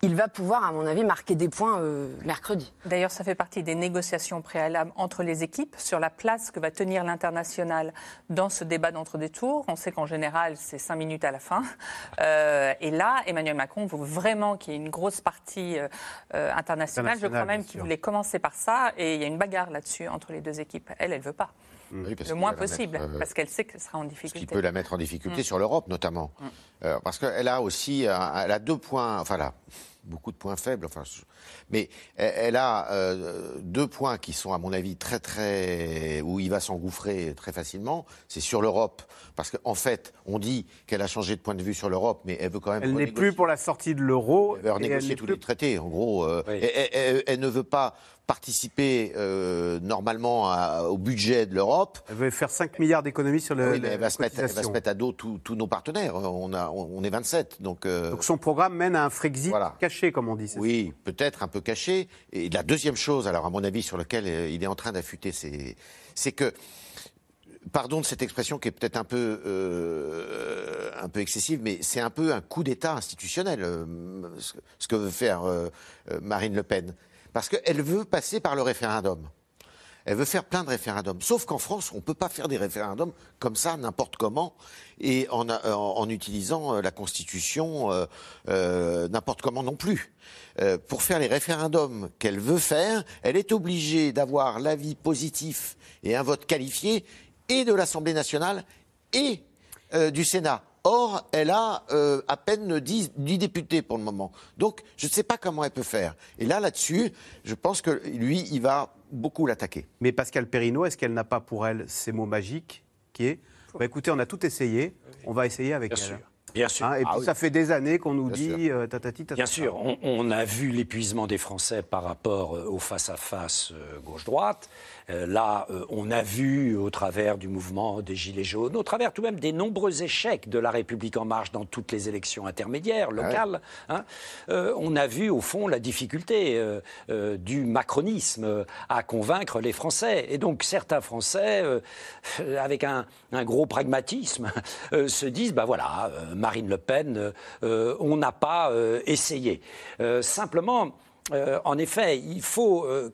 il va pouvoir, à mon avis, marquer des points euh, mercredi. D'ailleurs, ça fait partie des négociations préalables entre les équipes sur la place que va tenir l'international dans ce débat d'entre-deux tours. On sait qu'en général, c'est cinq minutes à la fin. Euh, et là, Emmanuel Macron veut vraiment qu'il y ait une grosse partie euh, internationale. Je crois même qu'il voulait commencer par ça. Et il y a une bagarre là-dessus entre les deux équipes. Elle, elle veut pas. Oui, le moins possible, mettre, euh, parce qu'elle sait qu'elle sera en Ce difficulté. qui peut la mettre en difficulté Mm. sur l'Europe, notamment. Mm. Euh, parce qu'elle a aussi un- elle a deux points, enfin, a beaucoup de points faibles, enfin, mais elle, a euh, deux points qui sont, à mon avis, très, très. où il va s'engouffrer très facilement. C'est sur l'Europe. Parce qu'en fait, on dit qu'elle a changé de point de vue sur l'Europe, mais elle veut quand même. Elle n'est plus pour la sortie de l'euro. elle veut renégocier tous plus- les traités, en gros. euh, elle, elle- elle- elle ne veut pas participer euh, normalement à- au budget de l'Europe. Elle veut faire 5 milliards d'économies sur le. Oui, mais elle va, se mettre, elle va se mettre à dos tous nos partenaires. On, a, on est 27. Donc, euh, Donc son programme mène à un Frexit Voilà. caché, comme on dit. oui, peut-être un peu caché. Et la deuxième chose, alors à mon avis, sur laquelle euh, il est en train d'affûter, c'est que, pardon de cette expression qui est peut-être un peu euh, un peu excessive, mais c'est un peu un coup d'État institutionnel, euh, ce, que veut faire euh, Marine Le Pen, parce qu'elle veut passer par le référendum. Elle veut faire plein de référendums. Sauf qu'en France, on ne peut pas faire des référendums comme ça, n'importe comment, et en, utilisant euh, la Constitution euh, euh, n'importe comment non plus. Pour faire les référendums qu'elle veut faire, elle est obligée d'avoir l'avis positif et un vote qualifié et de l'Assemblée nationale et du Sénat. Or, elle a euh, à peine 10, 10 députés pour le moment. Donc, je ne sais pas comment elle peut faire. Et là, là-dessus, je pense que lui, il va beaucoup l'attaquer. Mais Pascal Perrineau, est-ce qu'elle n'a pas pour elle ces mots magiques qui est bah, écoutez, on a tout essayé, on va essayer avec Bien elle. sûr. Bien sûr. Hein, et puis Ah oui. ça fait des années qu'on nous Bien dit euh, tatati tatata. Bien sûr, on, on a vu l'épuisement des Français par rapport euh, au face-à-face euh, gauche-droite. Euh, là, euh, on a vu au travers du mouvement des Gilets jaunes, au travers tout de même des nombreux échecs de la République en marche dans toutes les élections intermédiaires, locales, hein, euh, on a vu au fond la difficulté euh, euh, du macronisme à convaincre les Français. Et donc certains Français, avec un, un gros pragmatisme, se disent, bah voilà, Marine Le Pen, on n'a pas essayé. Simplement, euh, en effet, il faut euh,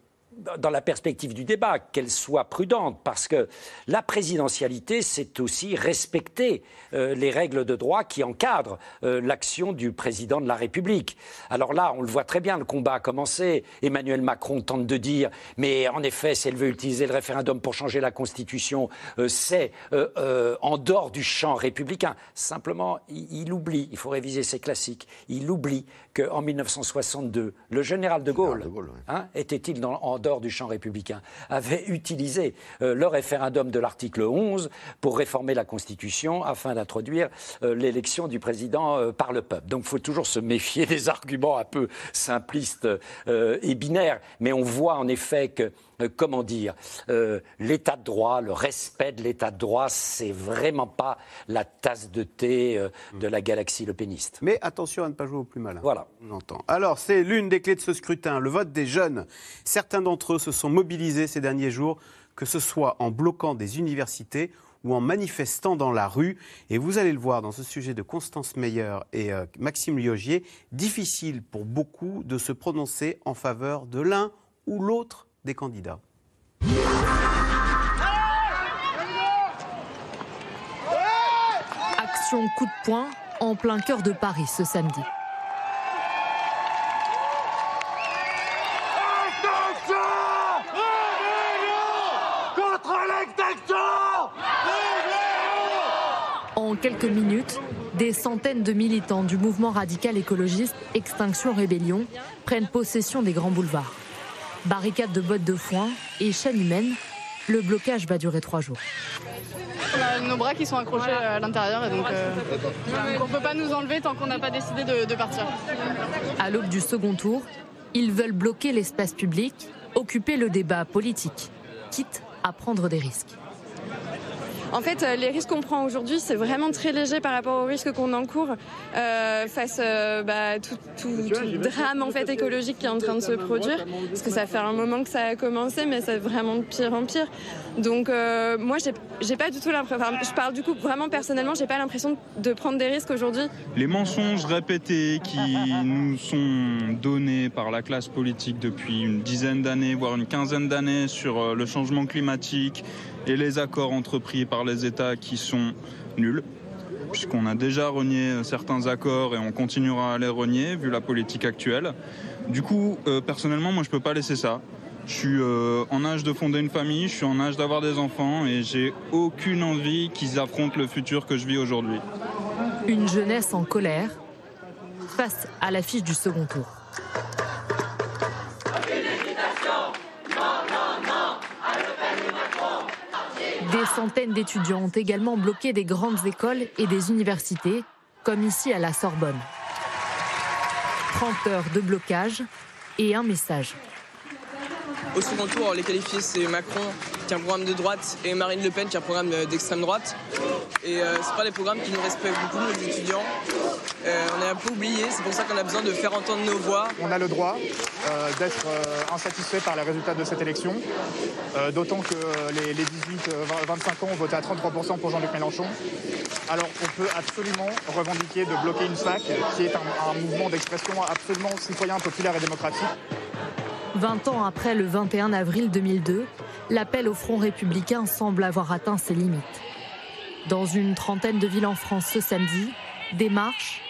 dans la perspective du débat, qu'elle soit prudente, parce que la présidentialité, c'est aussi respecter euh, les règles de droit qui encadrent euh, l'action du président de la République. Alors là, on le voit très bien, le combat a commencé. Emmanuel Macron tente de dire, mais en effet, si elle veut utiliser le référendum pour changer la Constitution, euh, c'est en dehors du champ républicain. Simplement, il, il oublie, il faut réviser ses classiques, il oublie qu'en 1962, le général de Gaulle, hein, était-il dans- en dehors du champ républicain, avait utilisé euh, le référendum de l'article 11 pour réformer la Constitution afin d'introduire euh, l'élection du président euh, par le peuple. Donc il faut toujours se méfier des arguments un peu simplistes et binaires, mais on voit en effet que euh, comment dire, euh, l'état de droit, le respect de l'état de droit, c'est vraiment pas la tasse de thé euh, de la galaxie lepéniste. Mais attention à ne pas jouer au plus malin. Voilà. On entend. Alors, c'est l'une des clés de ce scrutin, le vote des jeunes. Certains d'entre eux se sont mobilisés ces derniers jours, que ce soit en bloquant des universités ou en manifestant dans la rue. Et vous allez le voir dans ce sujet de Constance Meyer et Maxime Liogier, difficile pour beaucoup de se prononcer en faveur de l'un ou l'autre des candidats. Action coup de poing en plein cœur de Paris ce samedi. En quelques minutes, des centaines de militants du mouvement radical écologiste Extinction Rébellion prennent possession des grands boulevards. Barricades de bottes de foin et chaînes humaines, le blocage va durer trois jours. On a nos bras qui sont accrochés à l'intérieur et donc euh, on ne peut pas nous enlever tant qu'on n'a pas décidé de, de partir. À l'aube du second tour, ils veulent bloquer l'espace public, occuper le débat politique, quitte à prendre des risques. En fait, euh, les risques qu'on prend aujourd'hui, c'est vraiment très léger par rapport aux risques qu'on encourt euh, face à bah, tout, tout, tout, drame en fait écologique qui est en train de se produire. Parce que ça fait un moment que ça a commencé, mais c'est vraiment de pire en pire. Donc euh, moi, j'ai pas du tout l'impression. Enfin, je parle du coup vraiment personnellement, j'ai pas l'impression de prendre des risques aujourd'hui. Les mensonges répétés qui nous sont donnés par la classe politique depuis une dizaine d'années, voire une quinzaine d'années sur euh, le changement climatique et les accords entrepris par les États qui sont nuls puisqu'on a déjà renié certains accords et on continuera à les renier vu la politique actuelle. Du coup, euh, personnellement, moi, je ne peux pas laisser ça. Je suis euh, en âge de fonder une famille, je suis en âge d'avoir des enfants et j'ai aucune envie qu'ils affrontent le futur que je vis aujourd'hui. Une jeunesse en colère face à l'affiche du second tour. Des centaines d'étudiants ont également bloqué des grandes écoles et des universités, comme ici à la Sorbonne. 30 heures de blocage et un message. Au second tour, les qualifiés, c'est Macron qui a un programme de droite et Marine Le Pen qui a un programme d'extrême droite. Et euh, c'est pas des programmes qui nous respectent beaucoup, nos étudiants. Euh, on est un peu oubliés, c'est pour ça qu'on a besoin de faire entendre nos voix. On a le droit euh, d'être euh, insatisfait par les résultats de cette élection, euh, d'autant que les, les 18-25 ans ont voté à 33% pour Jean-Luc Mélenchon. Alors on peut absolument revendiquer de bloquer une fac qui est un, un mouvement d'expression absolument citoyen, populaire et démocratique. 20 ans après le 21 avril 2002, l'appel au Front républicain semble avoir atteint ses limites. Dans une trentaine de villes en France ce samedi, des marches,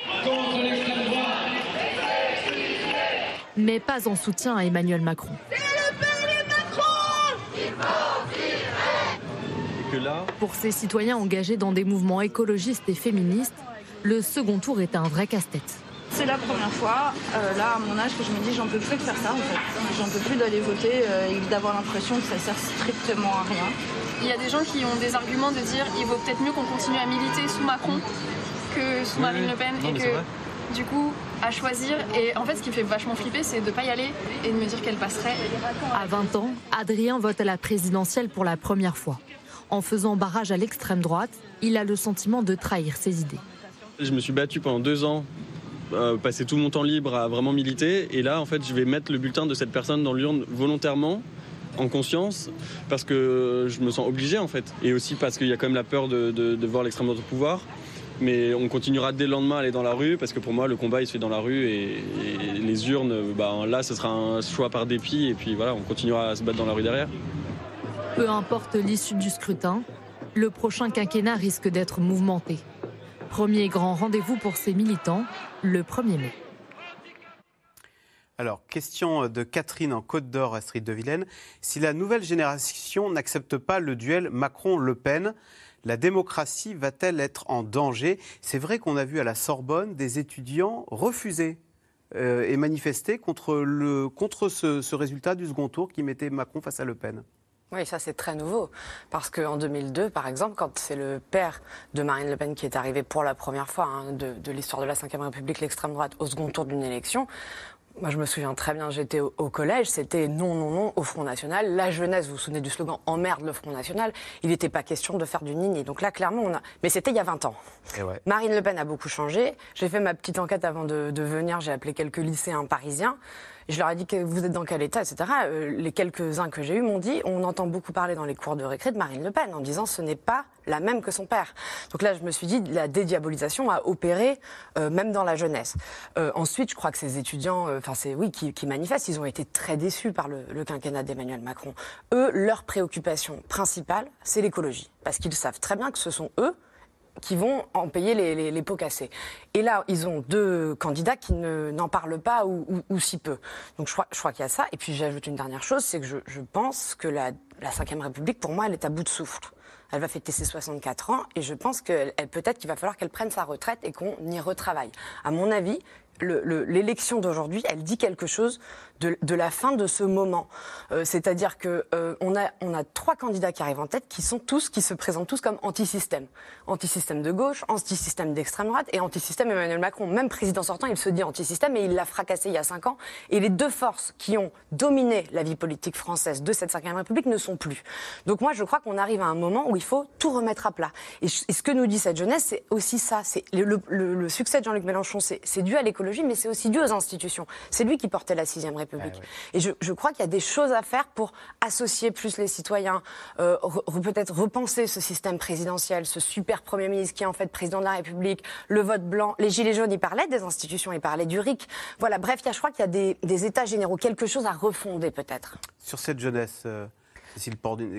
mais pas en soutien à Emmanuel Macron. Pour ces citoyens engagés dans des mouvements écologistes et féministes, le second tour est un vrai casse-tête. C'est la première fois, euh, là à mon âge, que je me dis j'en peux plus de faire ça en fait. J'en peux plus d'aller voter euh, et d'avoir l'impression que ça sert strictement à rien. Il y a des gens qui ont des arguments de dire il vaut peut-être mieux qu'on continue à militer sous Macron que sous Marine Le Pen Non, et que du coup à choisir et en fait ce qui me fait vachement flipper c'est de pas y aller et de me dire qu'elle passerait. À 20 ans, Adrien vote à la présidentielle pour la première fois. En faisant barrage à l'extrême droite, il a le sentiment de trahir ses idées. Je me suis battu pendant deux ans, euh, passer tout mon temps libre à vraiment militer. Et là, en fait, je vais mettre le bulletin de cette personne dans l'urne volontairement, en conscience, parce que je me sens obligé, en fait. Et aussi parce qu'il y a quand même la peur de, de- de voir l'extrême droite au pouvoir. Mais on continuera dès le lendemain à aller dans la rue, parce que pour moi, le combat, il se fait dans la rue. Et, et les urnes, bah, là, ce sera un choix par dépit. Et puis voilà, on continuera à se battre dans la rue derrière. Peu importe l'issue du scrutin, le prochain quinquennat risque d'être mouvementé. Premier grand rendez-vous pour ces militants, le 1er mai. Alors, question de Catherine en Côte d'Or, Astrid de Vilaine. Si la nouvelle génération n'accepte pas le duel Macron-Le Pen, la démocratie va-t-elle être en danger? C'est vrai qu'on a vu à la Sorbonne des étudiants refuser euh, et manifester contre, le, contre ce, résultat du second tour qui mettait Macron face à Le Pen. Oui, ça c'est très nouveau. Parce qu'en 2002, par exemple, quand c'est le père de Marine Le Pen qui est arrivé pour la première fois hein, de, de l'histoire de la Ve République, l'extrême droite, au second tour d'une élection, moi je me souviens très bien, j'étais au, au collège, c'était non, non, non au Front National. La jeunesse, vous vous souvenez du slogan Emmerde le Front National, il n'était pas question de faire du nini. Donc là, clairement, on a... Mais c'était il y a 20 ans. Et ouais. Marine Le Pen a beaucoup changé. J'ai fait ma petite enquête avant de, de venir. J'ai appelé quelques lycéens parisiens. Je leur ai dit que vous êtes dans quel état, etc. Euh, les quelques-uns que j'ai eus m'ont dit on entend beaucoup parler dans les cours de récré de Marine Le Pen en disant ce n'est pas la même que son père. Donc là, je me suis dit la dédiabolisation a opéré euh, même dans la jeunesse. Euh, ensuite, je crois que ces étudiants, euh, enfin c'est oui, qui, qui manifestent, ils ont été très déçus par le, le quinquennat d'Emmanuel Macron. Eux, leur préoccupation principale, c'est l'écologie, parce qu'ils savent très bien que ce sont eux qui vont en payer les, les, les pots cassés. Et là, ils ont deux candidats qui ne- n'en parlent pas ou, ou- si peu. Donc je crois, qu'il y a ça. Et puis j'ajoute une dernière chose, c'est que je, je pense que la, la Ve République, pour moi, elle est à bout de souffle. Elle va fêter ses 64 ans et je pense que peut-être qu'il va falloir qu'elle prenne sa retraite et qu'on y retravaille. À mon avis, l'élection d'aujourd'hui, elle dit quelque chose de, la fin de ce moment. Euh, c'est-à-dire que euh, on, a, on a trois candidats qui arrivent en tête qui sont tous, qui se présentent tous comme anti-système. Anti-système de gauche, anti-système d'extrême droite et anti-système Emmanuel Macron. Même président sortant, il se dit anti-système et il l'a fracassé il y a cinq ans. Et les deux forces qui ont dominé la vie politique française de cette cinquième République ne sont plus. Donc moi, je crois qu'on arrive à un moment où il faut tout remettre à plat. Et, ce que nous dit cette jeunesse, c'est aussi ça. C'est le, succès de Jean-Luc Mélenchon, c'est dû à l'écologie, mais c'est aussi dû aux institutions. C'est lui qui portait la sixième République. Et je, crois qu'il y a des choses à faire pour associer plus les citoyens, euh, peut-être repenser ce système présidentiel, ce super Premier ministre qui est en fait président de la République, le vote blanc. Les Gilets jaunes, ils parlaient des institutions, ils parlaient du RIC. Voilà, bref, il y a, je crois qu'il y a des, des états généraux, quelque chose à refonder peut-être. Sur cette jeunesse. Euh, Cécile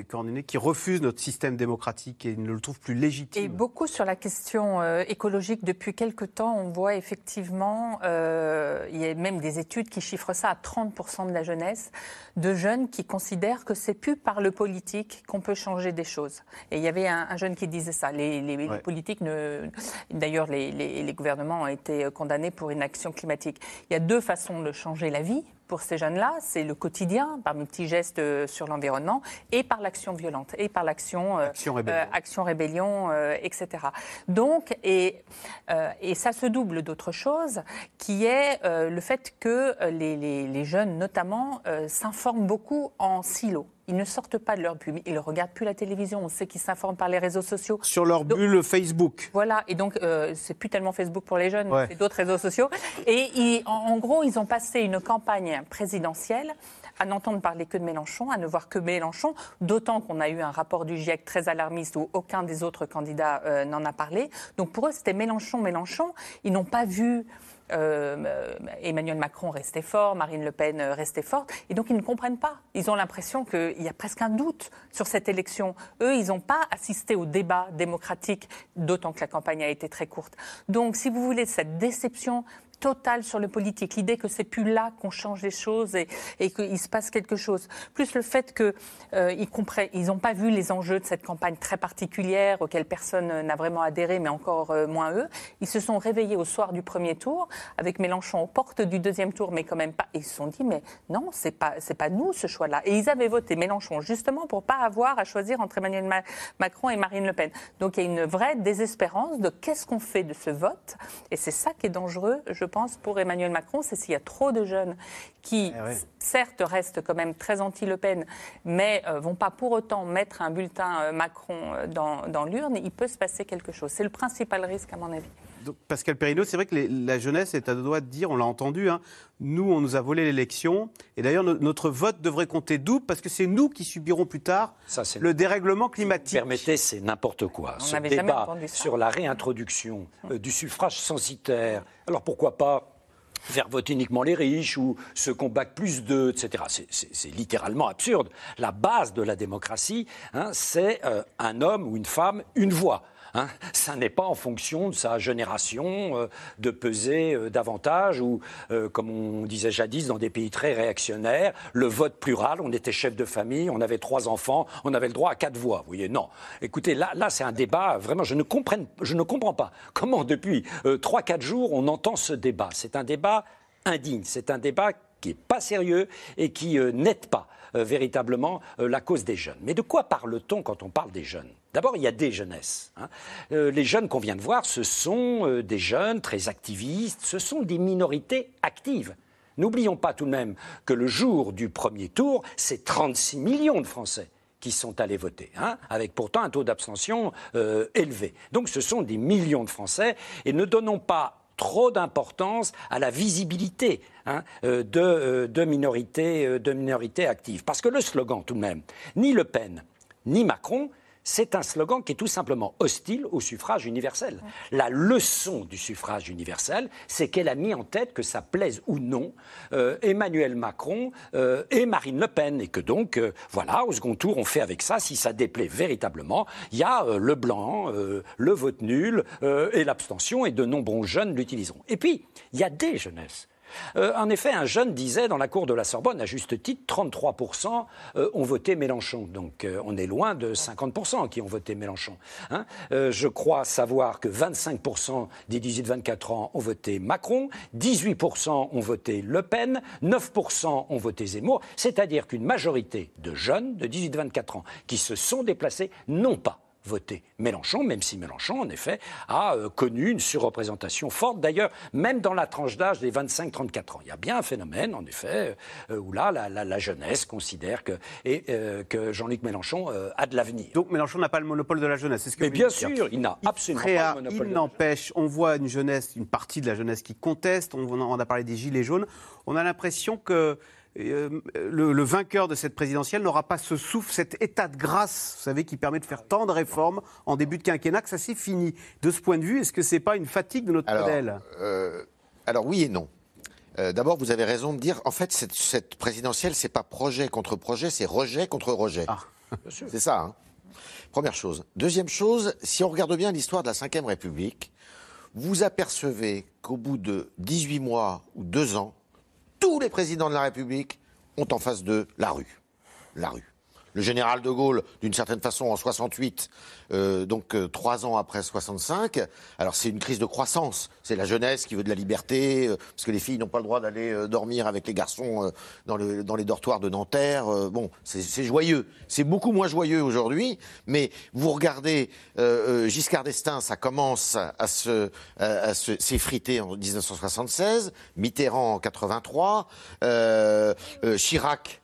Cornunet, qui refuse notre système démocratique et ne le trouve plus légitime. Et beaucoup sur la question euh, écologique, depuis quelque temps, on voit effectivement, euh, il y a même des études qui chiffrent ça à 30% de la jeunesse, de jeunes qui considèrent que c'est plus par le politique qu'on peut changer des choses. Et il y avait un, jeune qui disait ça. Les, politiques, ne... d'ailleurs, les, les gouvernements ont été condamnés pour une action climatique. Il y a deux façons de changer la vie pour ces jeunes-là, c'est le quotidien, par mes petits gestes euh, sur l'environnement, et par l'action violente, et par l'action euh, action rébellion, euh, action rébellion etc. Donc, et, et ça se double d'autre chose, qui est le fait que les, les, les jeunes, notamment, s'informent beaucoup en silo. Ils ne sortent pas de leur bulle. Ils ne regardent plus la télévision. On sait qu'ils s'informent par les réseaux sociaux. Sur leur bulle Facebook. Voilà. Et donc, euh, c'est plus tellement Facebook pour les jeunes, c'est d'autres réseaux sociaux. Et en, gros, ils ont passé une campagne présidentielle à n'entendre parler que de Mélenchon, à ne voir que Mélenchon, d'autant qu'on a eu un rapport du GIEC très alarmiste où aucun des autres candidats euh, n'en a parlé. Donc pour eux, c'était Mélenchon, Mélenchon. Ils n'ont pas vu euh, Emmanuel Macron restait fort, Marine Le Pen restait forte, et donc ils ne comprennent pas. Ils ont l'impression qu'il y a presque un doute sur cette élection. Eux, ils n'ont pas assisté au débat démocratique, d'autant que la campagne a été très courte. Donc, si vous voulez, cette déception totale sur le politique, l'idée que c'est plus là qu'on change les choses et, et qu'il se passe quelque chose, plus le fait qu'ils euh, ils n'ont pas vu les enjeux de cette campagne très particulière auxquelles personne n'a vraiment adhéré, mais encore euh, moins eux. Ils se sont réveillés au soir du premier tour avec Mélenchon aux portes du deuxième tour, mais quand même pas. ils se sont dit mais non, c'est pas c'est pas nous ce choix-là. Et ils avaient voté Mélenchon justement pour pas avoir à choisir entre Emmanuel Macron et Marine Le Pen. Donc il y a une vraie désespérance de qu'est-ce qu'on fait de ce vote, et c'est ça qui est dangereux. Je pense, pour Emmanuel Macron, c'est s'il y a trop de jeunes qui, eh certes, restent quand même très anti-Le Pen, mais ne euh, vont pas pour autant mettre un bulletin euh, Macron euh, dans, dans l'urne, il peut se passer quelque chose. C'est le principal risque, à mon avis. Pascal Perrineau, c'est vrai que la jeunesse est à deux doigts de dire, on l'a entendu, hein, nous, on nous a volé l'élection. Et d'ailleurs, notre vote devrait compter double parce que c'est nous qui subirons plus tard le dérèglement climatique. permettez, c'est n'importe quoi. Ce débat sur la réintroduction euh, du suffrage censitaire, alors pourquoi pas faire voter uniquement les riches ou ceux qu'on bac plus d'eux, etc. C'est littéralement absurde. La base de la démocratie, hein, c'est euh, un homme ou une femme, une voix. Hein. ça n'est pas en fonction de sa génération euh, de peser euh, davantage ou, euh, comme on disait jadis dans des pays très réactionnaires, le vote plural. On était chef de famille, on avait trois enfants, on avait le droit à quatre voix. Vous voyez, non. Écoutez, là, là c'est un débat, vraiment, je ne, je ne comprends pas comment depuis trois, quatre jours on entend ce débat. C'est un débat indigne, c'est un débat qui n'est pas sérieux et qui n'aide pas véritablement la cause des jeunes. Mais de quoi parle-t-on quand on parle des jeunes? D'abord, il y a des jeunesses. Hein. Euh, les jeunes qu'on vient de voir, ce sont euh, des jeunes très activistes, ce sont des minorités actives. N'oublions pas tout de même que le jour du premier tour, c'est 36 millions de Français qui sont allés voter, hein, avec pourtant un taux d'abstention euh, élevé. Donc ce sont des millions de Français et ne donnons pas trop d'importance à la visibilité hein, de, de, minorités, de minorités actives. Parce que le slogan, tout de même, ni Le Pen, ni Macron, c'est un slogan qui est tout simplement hostile au suffrage universel. La leçon du suffrage universel, c'est qu'elle a mis en tête que ça plaise ou non euh, Emmanuel Macron euh, et Marine Le Pen, et que donc, euh, voilà, au second tour, on fait avec ça. Si ça déplaît véritablement, il y a le blanc, le vote nul et l'abstention, et de nombreux jeunes l'utiliseront. Et puis, il y a des jeunesses Euh, en effet, un jeune disait dans la cour de la Sorbonne, à juste titre, 33% euh, ont voté Mélenchon. Donc euh, on est loin de 50% qui ont voté Mélenchon. Hein. je crois savoir que 25% des 18-24 ans ont voté Macron, 18% ont voté Le Pen, 9% ont voté Zemmour. C'est-à-dire qu'une majorité de jeunes de 18-24 ans qui se sont déplacés n'ont pas voté Mélenchon, même si Mélenchon, en effet, a euh, connu une surreprésentation forte. D'ailleurs, même dans la tranche d'âge des 25-34 ans. Il y a bien un phénomène, en effet, euh, où là, la, jeunesse considère que, et, euh, que Jean-Luc Mélenchon a de l'avenir. Donc Mélenchon n'a pas le monopole de la jeunesse, c'est ce que Mais bien sûr, il n'a absolument pas le monopole. Il n'empêche, on voit une jeunesse, une partie de la jeunesse qui conteste, on, on a parlé des gilets jaunes, on a l'impression que euh, le, vainqueur de cette présidentielle n'aura pas ce souffle, cet état de grâce, vous savez, qui permet de faire tant de réformes en début de quinquennat, que ça s'est fini. De ce point de vue, est-ce que ce n'est pas une fatigue de notre modèle? euh, Alors oui et non. Euh, d'abord, vous avez raison de dire, en fait, cette, cette présidentielle, c'est pas projet contre projet, c'est rejet contre rejet. Ah. c'est ça. Hein Première chose. Deuxième chose, si on regarde bien l'histoire de la Ve République, vous apercevez qu'au bout de 18 mois ou deux ans, tous les présidents de la République ont en face d'eux la rue. La rue le général de Gaulle, d'une certaine façon, en 68, euh, donc euh, trois ans après 65. Alors c'est une crise de croissance. C'est la jeunesse qui veut de la liberté, euh, parce que les filles n'ont pas le droit d'aller dormir avec les garçons dans, le, dans, les dortoirs de Nanterre. bon, c'est joyeux. C'est beaucoup moins joyeux aujourd'hui, mais vous regardez Giscard d'Estaing, ça commence à s'effriter en 1976, Mitterrand en 83, Chirac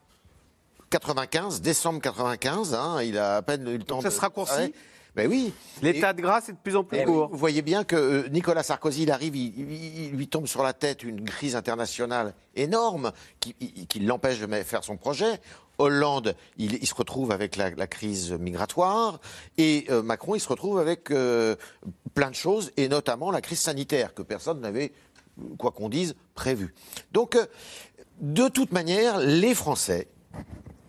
95, décembre 95, hein, il a à peine eu le temps ça de... Ça se raccourcit ben oui. L'état de grâce est de plus en plus court. Vous voyez bien que euh, Nicolas Sarkozy, il arrive, il, lui tombe sur la tête une crise internationale énorme qui, l'empêche de faire son projet. Hollande, il, se retrouve avec la, crise migratoire et euh, Macron, il se retrouve avec euh, plein de choses et notamment la crise sanitaire que personne n'avait, quoi qu'on dise, prévu. Donc, de toute manière, les Français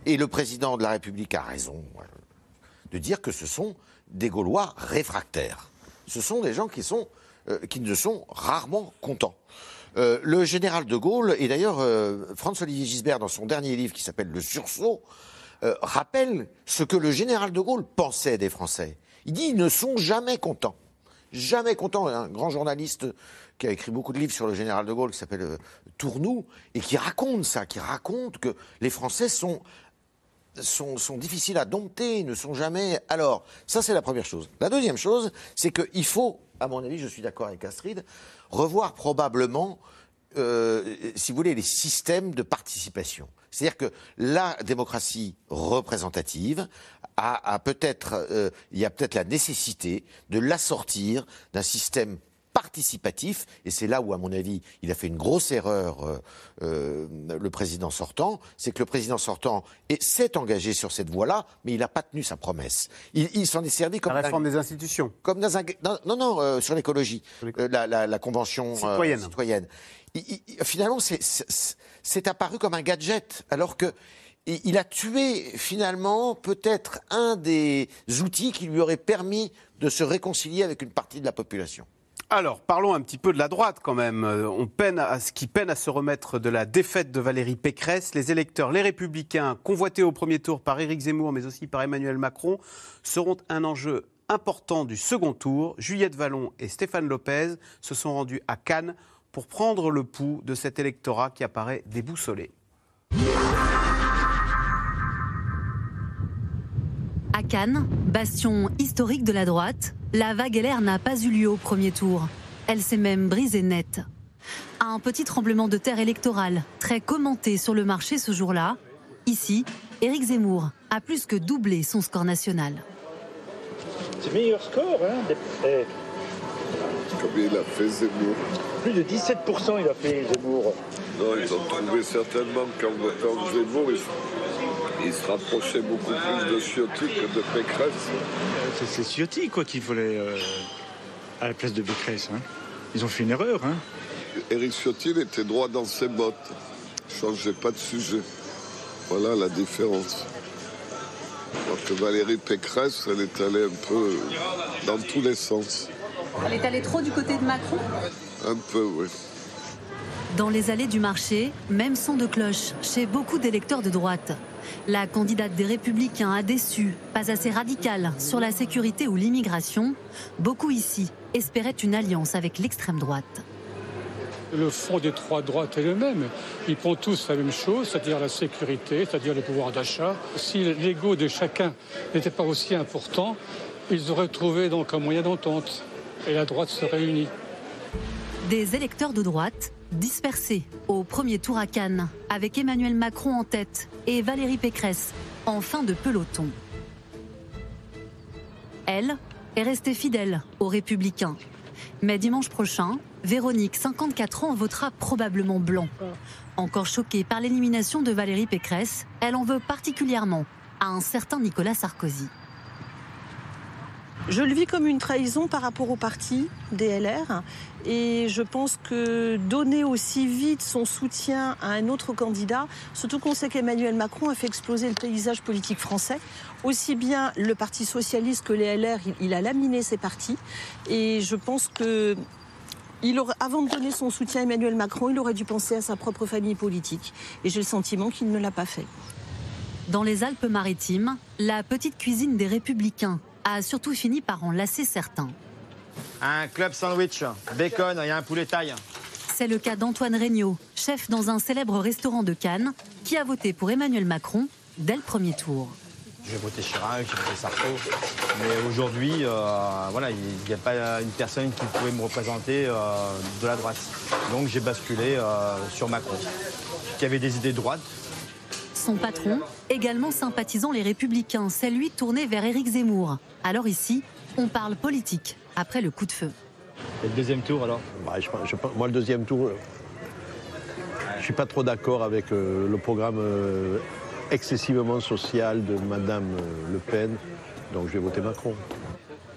et le président de la République a raison de dire que ce sont des Gaulois réfractaires. Ce sont des gens qui, sont, euh, qui ne sont rarement contents. Euh, le général de Gaulle, et d'ailleurs euh, François-Olivier Gisbert, dans son dernier livre qui s'appelle Le Sursaut, rappelle ce que le général de Gaulle pensait des Français. Il dit ils ne sont jamais contents. Jamais contents. Un grand journaliste qui a écrit beaucoup de livres sur le général de Gaulle, qui s'appelle Tournou, et qui raconte ça, qui raconte que les Français sont sont, difficiles à dompter, ne sont jamais. Alors, ça, c'est la première chose. La deuxième chose, c'est qu'il faut, à mon avis, je suis d'accord avec Astrid, revoir probablement, euh, si vous voulez, les systèmes de participation. C'est-à-dire que la démocratie représentative a, peut-être, euh, il y a peut-être la nécessité de l'assortir d'un système participatif, et c'est là où, à mon avis, il a fait une grosse erreur, euh, euh, le président sortant, c'est que le président sortant s'est engagé sur cette voie-là, mais il n'a pas tenu sa promesse. Il, s'en est servi comme... La réforme des institutions. Comme dans un... Non, non, euh, sur l'écologie, la, convention citoyenne. finalement, c'est apparu comme un gadget, alors que il a tué finalement peut-être un des outils qui lui aurait permis de se réconcilier avec une partie de la population. Alors, parlons un petit peu de la droite quand même. Euh, on peine à, ce qui peine à se remettre de la défaite de Valérie Pécresse. Les électeurs, les républicains, convoités au premier tour par Éric Zemmour, mais aussi par Emmanuel Macron, seront un enjeu important du second tour. Juliette Vallon et Stéphane Lopez se sont rendus à Cannes pour prendre le pouls de cet électorat qui apparaît déboussolé. Cannes, bastion historique de la droite, la vague LR n'a pas eu lieu au premier tour. Elle s'est même brisée nette. Un petit tremblement de terre électoral, très commenté sur le marché ce jour-là. Ici, Éric Zemmour a plus que doublé son score national. C'est meilleur score, hein eh. Combien il a fait Zemmour? Plus de 17% il a fait Zemmour. Non, ils ont trouvé certainement qu'en votant Zemmour, il se rapprochait beaucoup plus de Ciotti que de Pécresse. C'est Ciotti, quoi, qu'il fallait euh, à la place de Pécresse. Hein. Ils ont fait une erreur. Hein. Éric Ciotti, il était droit dans ses bottes. Il changeait pas de sujet. Voilà la différence. Alors que Valérie Pécresse, elle est allée un peu dans tous les sens. Elle est allée trop du côté de Macron? Un peu, oui. Dans les allées du marché, même son de cloche chez beaucoup d'électeurs de droite. La candidate des Républicains a déçu, pas assez radicale sur la sécurité ou l'immigration. Beaucoup ici espéraient une alliance avec l'extrême droite. Le fond des trois droites est le même. Ils prennent tous la même chose, c'est-à-dire la sécurité, c'est-à-dire le pouvoir d'achat. Si l'ego de chacun n'était pas aussi important, ils auraient trouvé donc un moyen d'entente et la droite se réunit. Des électeurs de droite dispersés au premier tour à Cannes, avec Emmanuel Macron en tête et Valérie Pécresse en fin de peloton. Elle est restée fidèle aux Républicains. Mais dimanche prochain, Véronique, 54 ans, votera probablement blanc. Encore choquée par l'élimination de Valérie Pécresse, elle en veut particulièrement à un certain Nicolas Sarkozy. Je le vis comme une trahison par rapport au parti DLR et je pense que donner aussi vite son soutien à un autre candidat, surtout qu'on sait qu'Emmanuel Macron a fait exploser le paysage politique français, aussi bien le Parti socialiste que les LR, il, a laminé ses partis et je pense que il aurait, avant de donner son soutien à Emmanuel Macron, il aurait dû penser à sa propre famille politique. Et j'ai le sentiment qu'il ne l'a pas fait. Dans les Alpes-Maritimes, la petite cuisine des Républicains a surtout fini par en lasser certains. Un club sandwich, bacon et un poulet taille. C'est le cas d'Antoine Regnault, chef dans un célèbre restaurant de Cannes, qui a voté pour Emmanuel Macron dès le premier tour. J'ai voté Chirac, j'ai voté Sarko. Mais aujourd'hui, euh, voilà, il n'y a pas une personne qui pouvait me représenter euh, de la droite. Donc j'ai basculé euh, sur Macron, qui avait des idées de droite, son patron, également sympathisant les Républicains, c'est lui tourné vers Éric Zemmour. Alors ici, on parle politique après le coup de feu. Et le deuxième tour alors? Bah, Moi, le deuxième tour, je ne suis pas trop d'accord avec euh, le programme euh, excessivement social de Madame euh, Le Pen, donc je vais voter Macron.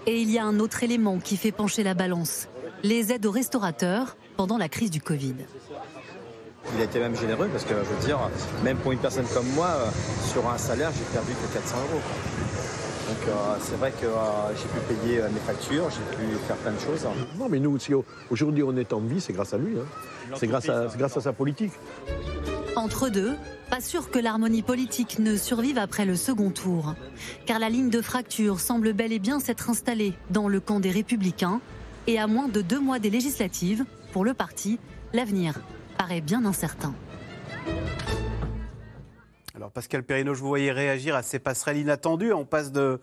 Et il y a un autre élément qui fait pencher la balance les aides aux restaurateurs pendant la crise du Covid. Il a été même généreux parce que, je veux dire, même pour une personne comme moi, euh, sur un salaire, j'ai perdu que 400 euros. Donc euh, c'est vrai que euh, j'ai pu payer mes factures, j'ai pu faire plein de choses. Non, mais nous, si aujourd'hui on est en vie, c'est grâce à lui. Hein. C'est grâce, à, grâce à sa politique. Entre deux, pas sûr que l'harmonie politique ne survive après le second tour. Car la ligne de fracture semble bel et bien s'être installée dans le camp des Républicains. Et à moins de deux mois des législatives, pour le parti, l'avenir paraît bien incertain. Alors Pascal Perrineau, je vous voyais réagir à ces passerelles inattendues. On passe de,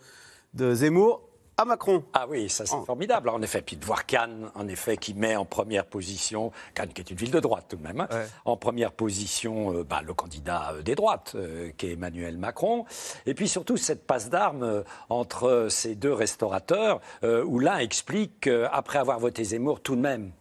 de Zemmour à Macron. Ah oui, ça c'est formidable, en effet. Puis de voir Cannes, en effet, qui met en première position, Cannes qui est une ville de droite tout de même, hein, en première position euh, bah, le candidat euh, des droites, euh, qui est Emmanuel Macron. Et puis surtout cette passe d'armes entre ces deux restaurateurs, où l'un explique qu'après avoir voté Zemmour, tout de même,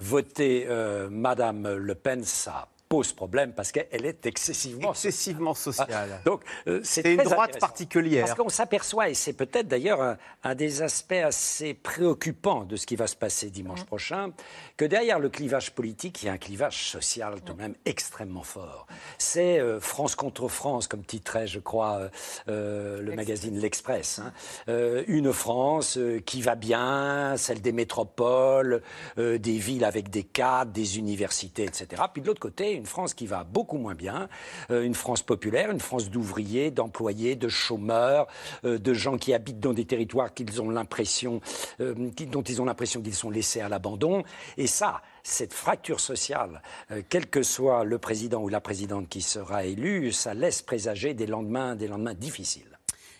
voter euh, Madame Le Pen, ça pose problème parce qu'elle est excessivement, excessivement sociale. Ah, donc euh, c'est une droite particulière. Parce qu'on s'aperçoit, et c'est peut-être d'ailleurs un, des aspects assez préoccupants de ce qui va se passer dimanche mmh. prochain, que derrière le clivage politique, il y a un clivage social tout de même extrêmement fort. C'est euh, France contre France, comme titrait, je crois, euh, le magazine L'Express. Hein. une France qui va bien, celle des métropoles, des villes avec des cadres, des universités, etc. Puis de l'autre côté, une France qui va beaucoup moins bien, euh, une France populaire, une France d'ouvriers, d'employés, de chômeurs, euh, de gens qui habitent dans des territoires qu'ils ont l'impression, euh, dont ils ont l'impression qu'ils sont laissés à l'abandon. Et ça, cette fracture sociale, quel que soit le président ou la présidente qui sera élu, ça laisse présager des lendemains, des lendemains difficiles.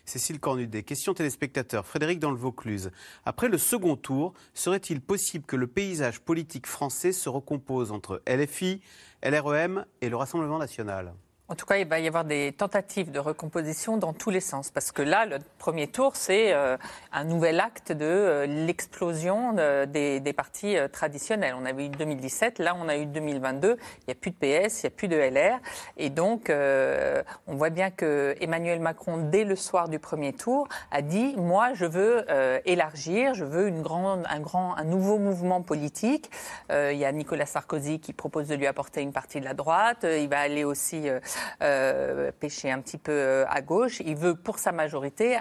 Cécile Cornudet, question téléspectateur. Frédéric dans le Vaucluse. Après le second tour, serait-il possible que le paysage politique français se recompose entre LFI, LREM et le Rassemblement national en tout cas, il va y avoir des tentatives de recomposition dans tous les sens. Parce que là, le premier tour, c'est euh, un nouvel acte de euh, l'explosion des, partis euh, traditionnels. On avait eu 2017, là, on a eu 2022. Il n'y a plus de PS, il n'y a plus de LR. Et donc, on voit bien que Emmanuel Macron, dès le soir du premier tour, a dit Moi, je veux élargir, je veux une grande, un, grand, un nouveau mouvement politique. il y a Nicolas Sarkozy qui propose de lui apporter une partie de la droite. il va aller aussi euh, pêcher un petit peu euh, à gauche. Il veut, pour sa majorité,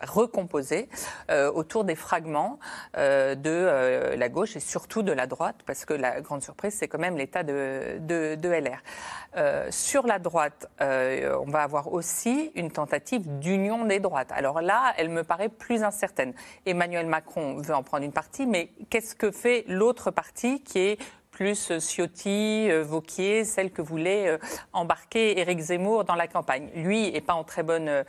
recomposée euh, autour des fragments de la gauche et surtout de la droite, parce que la grande surprise, c'est quand même l'état de, de, de, LR. sur la droite, on va avoir aussi une tentative d'union des droites. Alors là, elle me paraît plus incertaine. Emmanuel Macron veut en prendre une partie, mais qu'est-ce que fait l'autre partie qui est plus euh, Ciotti, euh, Vauquier, celle que voulait euh, embarquer Éric Zemmour dans la campagne. Lui n'est pas en très bonne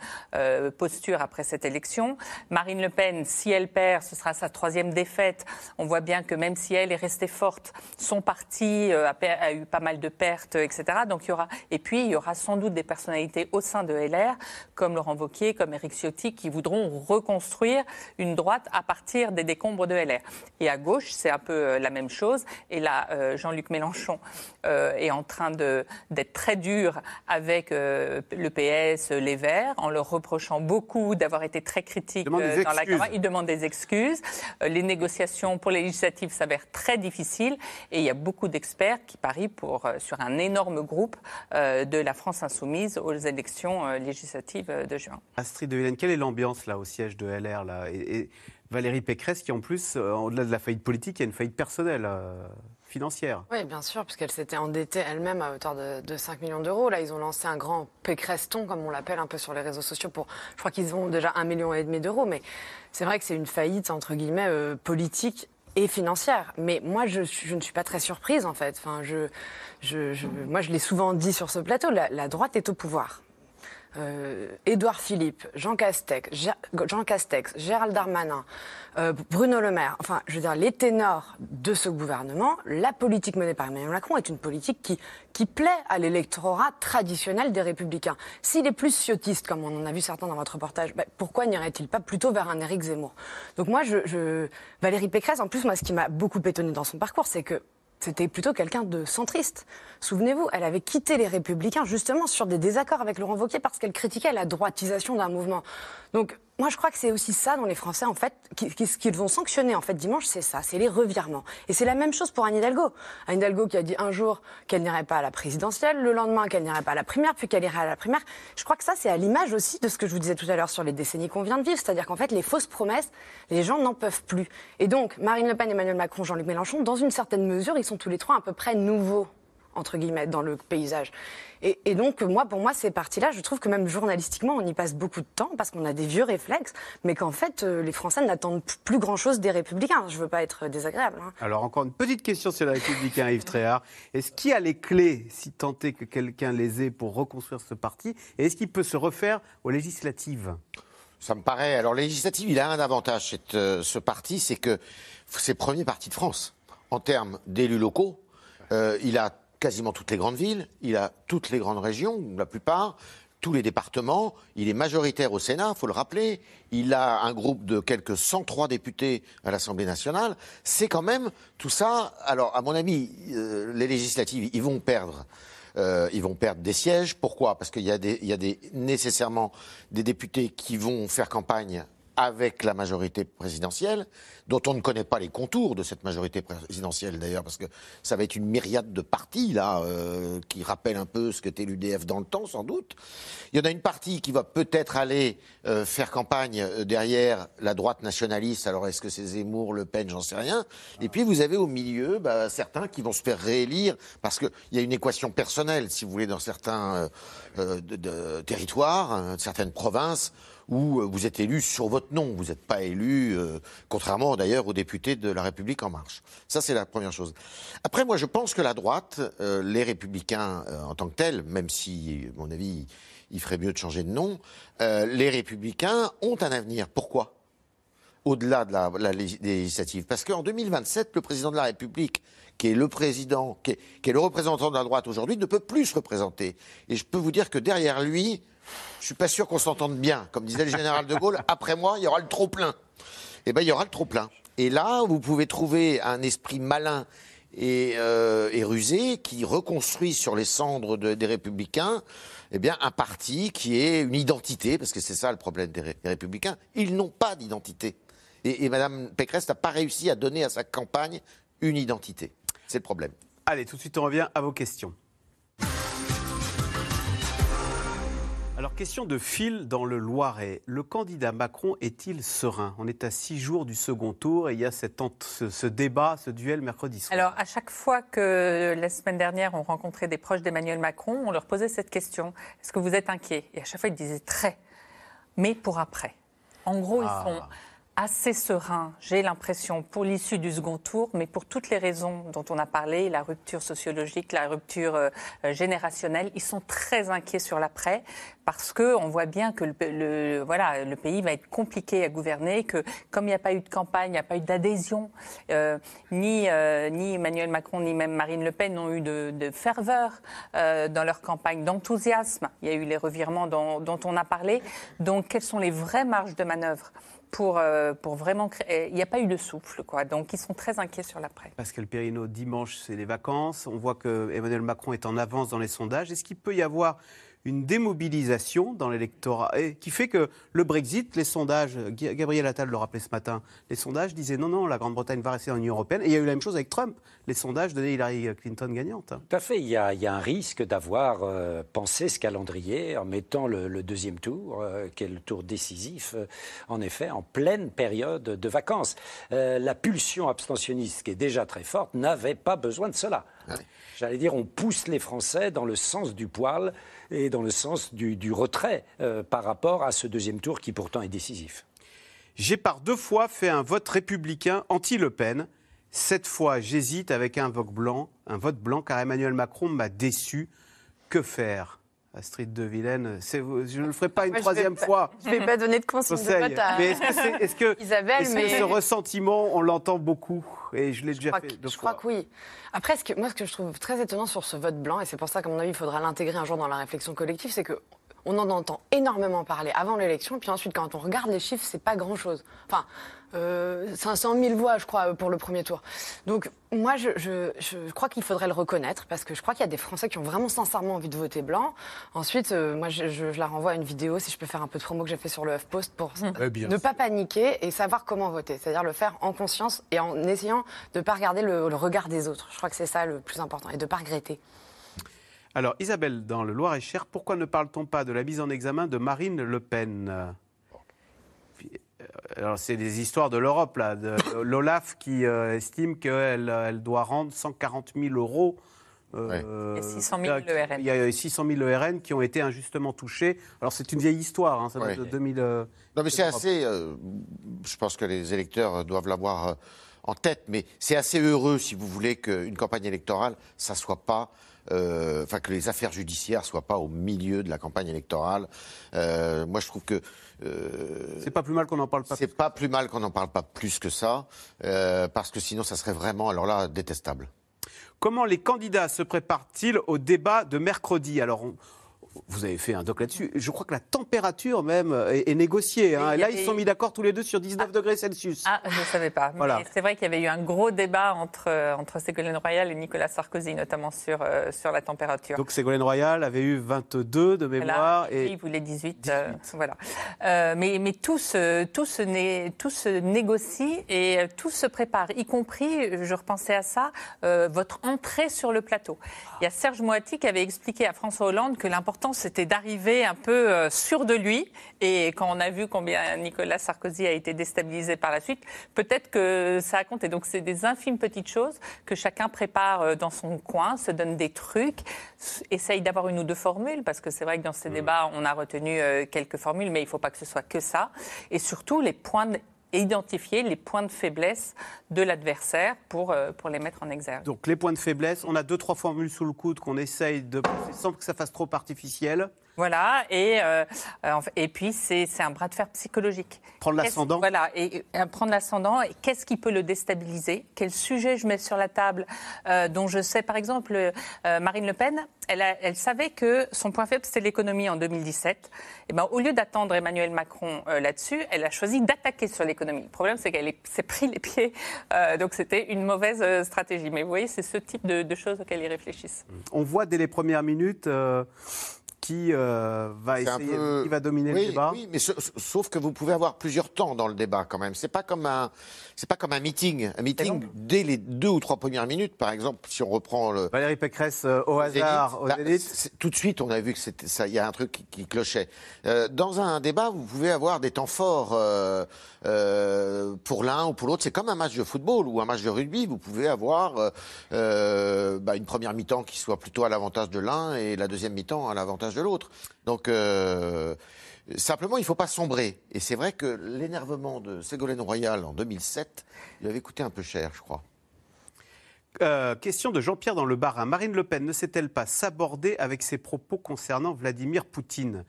posture après cette élection. Marine Le Pen, si elle perd, ce sera sa troisième défaite. On voit bien que même si elle est restée forte, son parti a, eu pas mal de pertes, etc. Donc il y aura et puis il y aura sans doute des personnalités au sein de LR, comme Laurent Vauquier, comme Éric Ciotti, qui voudront reconstruire une droite à partir des décombres de LR. Et à gauche, c'est un peu la même chose. Et là, Jean-Luc Mélenchon euh, est en train d'être très dur avec euh, le PS, les Verts, en leur reprochant beaucoup d'avoir été très critique dans la campagne. Il demande des excuses. les négociations pour les législatives s'avèrent très difficiles et il y a beaucoup d'experts qui parient pour, sur un énorme groupe de la France insoumise aux élections législatives de juin. Astrid de Hélène, quelle est l'ambiance là au siège de LR là? Et, Valérie Pécresse qui en plus, au-delà de la faillite politique, il y a une faillite personnelle Oui, bien sûr, puisqu'elle s'était endettée elle-même à hauteur de, 5 millions d'euros. Là, ils ont lancé un grand pécreston, comme on l'appelle un peu sur les réseaux sociaux, pour, je crois qu'ils ont déjà un million et demi d'euros. Mais c'est vrai que c'est une faillite, entre guillemets, euh, politique et financière. Mais moi, je, ne suis pas très surprise, en fait. Je, moi, je l'ai souvent dit sur ce plateau, la droite est au pouvoir euh, Édouard Philippe, Jean Castex, Jean Castex Gérald Darmanin, euh, Bruno Le Maire, enfin, je veux dire, les ténors de ce gouvernement, la politique menée par Emmanuel Macron est une politique qui, qui plaît à l'électorat traditionnel des Républicains. S'il est plus ciotiste, comme on en a vu certains dans votre reportage, ben, pourquoi n'irait-il pas plutôt vers un Éric Zemmour? Donc moi, je, je, Valérie Pécresse, en plus, moi, ce qui m'a beaucoup étonné dans son parcours, c'est que c'était plutôt quelqu'un de centriste. Souvenez-vous, elle avait quitté les Républicains justement sur des désaccords avec Laurent Wauquiez parce qu'elle critiquait la droitisation d'un mouvement. Moi, je crois que c'est aussi ça dont les Français, en fait, ce qu'ils vont sanctionner en fait dimanche, c'est ça, c'est les revirements. Et c'est la même chose pour Anne Hidalgo. Anne Hidalgo qui a dit un jour qu'elle n'irait pas à la présidentielle, le lendemain qu'elle n'irait pas à la primaire, puis qu'elle irait à la primaire. Je crois que ça, c'est à l'image aussi de ce que je vous disais tout à l'heure sur les décennies qu'on vient de vivre, c'est-à-dire qu'en fait, les fausses promesses, les gens n'en peuvent plus. Et donc, Marine Le Pen, Emmanuel Macron, Jean-Luc Mélenchon, dans une certaine mesure, ils sont tous les trois à peu près nouveaux entre guillemets, dans le paysage. Et, donc, moi, pour moi, ces parties-là, je trouve que même journalistiquement, on y passe beaucoup de temps parce qu'on a des vieux réflexes, mais qu'en fait, euh, les Français n'attendent plus grand-chose des Républicains. Je ne veux pas être désagréable. Hein. Alors, encore une petite question sur les Républicains, Yves Tréhard. Est-ce qu'il y a les clés, si tant est que quelqu'un les ait, pour reconstruire ce parti? Et est-ce qu'il peut se refaire aux législatives? Ça me paraît. Alors, législative, il a un avantage, euh, ce parti, c'est que c'est le premier parti de France. En termes d'élus locaux, euh, il a quasiment toutes les grandes villes, il a toutes les grandes régions, la plupart, tous les départements. Il est majoritaire au Sénat, il faut le rappeler. Il a un groupe de quelques 103 députés à l'Assemblée nationale. C'est quand même tout ça. Alors, à mon avis, euh, les législatives, ils vont perdre. Euh, ils vont perdre des sièges. Pourquoi? Parce qu'il y a, nécessairement des députés qui vont faire campagne avec la majorité présidentielle, dont on ne connaît pas les contours de cette majorité présidentielle d'ailleurs, parce que ça va être une myriade de partis là, euh, qui rappellent un peu ce qu'était l'UDF dans le temps sans doute. Il y en a une partie qui va peut-être aller euh, faire campagne euh, derrière la droite nationaliste, alors est-ce que c'est Zemmour, Le Pen, j'en sais rien. Et puis vous avez au milieu bah, certains qui vont se faire réélire, parce qu'il y a une équation personnelle, si vous voulez, dans certains territoires, certaines provinces où euh, vous êtes élu sur votre nom, vous n'êtes pas élu, euh, contrairement d'ailleurs aux députés de La République en marche. Ça, c'est la première chose. Après, moi, je pense que la droite, euh, les républicains en tant que tels, même si, à mon avis, il ferait mieux de changer de nom, les républicains ont un avenir. Pourquoi? Au-delà de la, la législative. Parce qu'en 2027, le président de la République qui est le président, qui est, le représentant de la droite aujourd'hui, ne peut plus se représenter. Et je peux vous dire que derrière lui, je suis pas sûr qu'on s'entende bien. Comme disait le général de Gaulle, après moi, il y aura le trop plein. Eh bien, il y aura le trop plein. Et là, vous pouvez trouver un esprit malin et, euh, rusé qui reconstruit sur les cendres des Républicains eh bien, un parti qui est une identité, parce que c'est ça le problème des, Républicains. Ils n'ont pas d'identité. Et, et Mme Pécresse n'a pas réussi à donner à sa campagne une identité. C'est le problème. Allez, tout de suite, on revient à vos questions. Alors, question de fil dans le Loiret. Le candidat Macron est-il serein? On est à six jours du second tour et il y a cette ce, ce débat, ce duel mercredi soir. Alors, à chaque fois que la semaine dernière, on rencontrait des proches d'Emmanuel Macron, on leur posait cette question Est-ce que vous êtes inquiet? Et à chaque fois, ils disaient très. Mais pour après. En gros, Ah. ils sont assez sereins, j'ai l'impression, pour l'issue du second tour, mais pour toutes les raisons dont on a parlé, la rupture sociologique, la rupture euh, générationnelle, ils sont très inquiets sur l'après parce que on voit bien que le, le- voilà, le pays va être compliqué à gouverner, que comme il n'y a pas eu de campagne, il n'y a pas eu d'adhésion, euh, ni, euh, ni Emmanuel Macron ni même Marine Le Pen n'ont eu de, de ferveur euh, dans leur campagne, d'enthousiasme. Il y a eu les revirements dont, dont on a parlé. Donc, quelles sont les vraies marges de manœuvre? Pour, euh, pour vraiment créer Il n'y a pas eu de souffle, quoi. Donc, ils sont très inquiets sur l'après. Pascal Perrineau, dimanche, c'est les vacances. On voit que Emmanuel Macron est en avance dans les sondages. Est-ce qu'il peut y avoir une démobilisation dans l'électorat? Qui fait que le Brexit, les sondages, Gabriel Attal le rappelait ce matin, les sondages disaient non, non, la Grande-Bretagne va rester dans l'Union européenne. Et il y a eu la même chose avec Trump. Les sondages donnaient Hillary Clinton gagnante. Tout à fait. Il y a, il y a un risque d'avoir euh, pensé ce calendrier en mettant le, le deuxième tour, euh, qui est le tour décisif, euh, en effet, en pleine période de vacances. Euh, la pulsion abstentionniste, qui est déjà très forte, n'avait pas besoin de cela. J'allais dire, on pousse les Français dans le sens du poil et dans le sens du, du retrait euh, par rapport à ce deuxième tour qui pourtant est décisif. J'ai par deux fois fait un vote républicain anti-Le Pen. Cette fois, j'hésite avec un vote blanc, un vote blanc, car Emmanuel Macron m'a déçu. Que faire Astrid de Vilaine, je ne le ferai pas une Moi, je troisième pas- fois. je vais pas donner de consigne de Conseil. vote à Mais est-ce que, que- Isabelle, que mais- ce ressentiment, on l'entend beaucoup? Et je l'ai déjà fait que- deux je fois. crois que oui. Après, ce que, moi, ce que je trouve très étonnant sur ce vote blanc, et c'est pour ça qu'à mon avis, il faudra l'intégrer un jour dans la réflexion collective, c'est que on en entend énormément parler avant l'élection, puis ensuite, quand on regarde les chiffres, c'est pas grand-chose. Enfin, euh, 500 000 voix, je crois, pour le premier tour. Donc, moi, je, je- je crois qu'il faudrait le reconnaître, parce que je crois qu'il y a des Français qui ont vraiment sincèrement envie de voter blanc. Ensuite, euh, moi, je, je- je la renvoie à une vidéo, si je peux faire un peu de promo que j'ai fait sur le HuffPost, pour Ouais, bien ne pas paniquer et savoir comment voter. C'est-à-dire le faire en conscience et en essayant de ne pas regarder le, le regard des autres. Je crois que c'est ça le plus important, et de ne pas regretter. Alors, Isabelle, dans le Loir-et-Cher, pourquoi ne parle-t-on pas de la mise en examen de Marine Le Pen? euh, Alors, c'est des histoires de l'Europe, là, de l'OLAF qui euh, estime qu'elle elle doit rendre 140 000 euros. euh, Et 600 000 il y a- ERN. Il y a 600 000 ERN qui ont été injustement touchés. Alors, c'est une vieille histoire, hein, ça date Ouais. de 2000. euh, Non, mais c'est assez. euh, je pense que les électeurs doivent l'avoir euh, en tête, mais c'est assez heureux, si vous voulez, qu'une campagne électorale, ça soit pas. euh, Enfin, que les affaires judiciaires soient pas au milieu de la campagne électorale. Euh, moi, je trouve que. Euh, C'est pas plus mal qu'on n'en parle pas. C'est pas plus mal qu'on n'en parle pas plus que ça, euh, parce que sinon, ça serait vraiment, alors là, détestable. Comment les candidats se préparent-ils au débat de mercredi? Alors, on- vous avez fait un doc là-dessus. Je crois que la température même est, est négociée. hein. Et là, avait- ils se sont mis d'accord tous les deux sur 19 degrés Celsius. Ah, je ne savais pas. Voilà. C'est vrai qu'il y avait eu un gros débat entre, euh, entre Ségolène Royal et Nicolas Sarkozy, notamment sur, euh, sur la température. Donc Ségolène Royal avait eu 22 de mémoire. Voilà, et il voulait 18. euh, voilà. Euh, mais mais tout, se, tout, se né- tout se négocie et tout se prépare, y compris, je repensais à ça, votre entrée sur le plateau. Il y a Serge Moati qui avait expliqué à François Hollande que l'important c'était d'arriver un peu euh, sûr de lui. Et quand on a vu combien Nicolas Sarkozy a été déstabilisé par la suite, peut-être que ça a compté. Donc c'est des infimes petites choses que chacun prépare euh, dans son coin, se donne des trucs, essaye d'avoir une ou deux formules, parce que c'est vrai que dans ces débats, on a retenu euh, quelques formules, mais il ne faut pas que ce soit que ça. Et surtout, les points de- identifier les points de faiblesse de l'adversaire pour, euh, pour les mettre en exergue. Donc les points de faiblesse, on a deux trois formules sous le coude qu'on essaye de passer sans que ça fasse trop artificiel. Voilà, et, euh, euh, et puis c'est un bras de fer psychologique. Prendre l'ascendant. Voilà, et, et, prendre l'ascendant, et qu'est-ce qui peut le déstabiliser? Quel sujet je mets sur la table euh, dont je sais, par exemple, euh, Marine Le Pen, elle, a- elle savait que son point faible, c'était l'économie en 2017. Et ben, au lieu d'attendre Emmanuel Macron euh, là-dessus, elle a choisi d'attaquer sur l'économie. Le problème, c'est qu'elle est- s'est pris les pieds, euh, donc c'était une mauvaise euh, stratégie. Mais vous voyez, c'est ce type de, de choses auxquelles ils réfléchissent. On voit dès les premières minutes euh, qui euh, va essayer, peu- qui va dominer oui, le débat. Oui, mais sa- sauf que vous pouvez avoir plusieurs temps dans le débat quand même. C'est pas comme un, c'est pas comme un meeting. Un meeting dès les deux ou trois premières minutes, par exemple, si on reprend le. Valérie Pécresse euh, au hasard, au bah, Zénith. c'est- tout de suite, on a vu que c'était ça. Il y a un truc qui, qui clochait. Euh, dans un débat, vous pouvez avoir des temps forts pour l'un ou pour l'autre. C'est comme un match de football ou un match de rugby. Vous pouvez avoir bah, une première mi-temps qui soit plutôt à l'avantage de l'un et la deuxième mi-temps à l'avantage de l'autre. Donc euh, Simplement, il ne faut pas sombrer. Et c'est vrai que l'énervement de Ségolène Royal en 2007 lui avait coûté un peu cher, je crois. Euh, question de Jean-Pierre dans le Bas-Rhin. Marine Le Pen ne s'est-elle pas sabordée avec ses propos concernant Vladimir Poutine?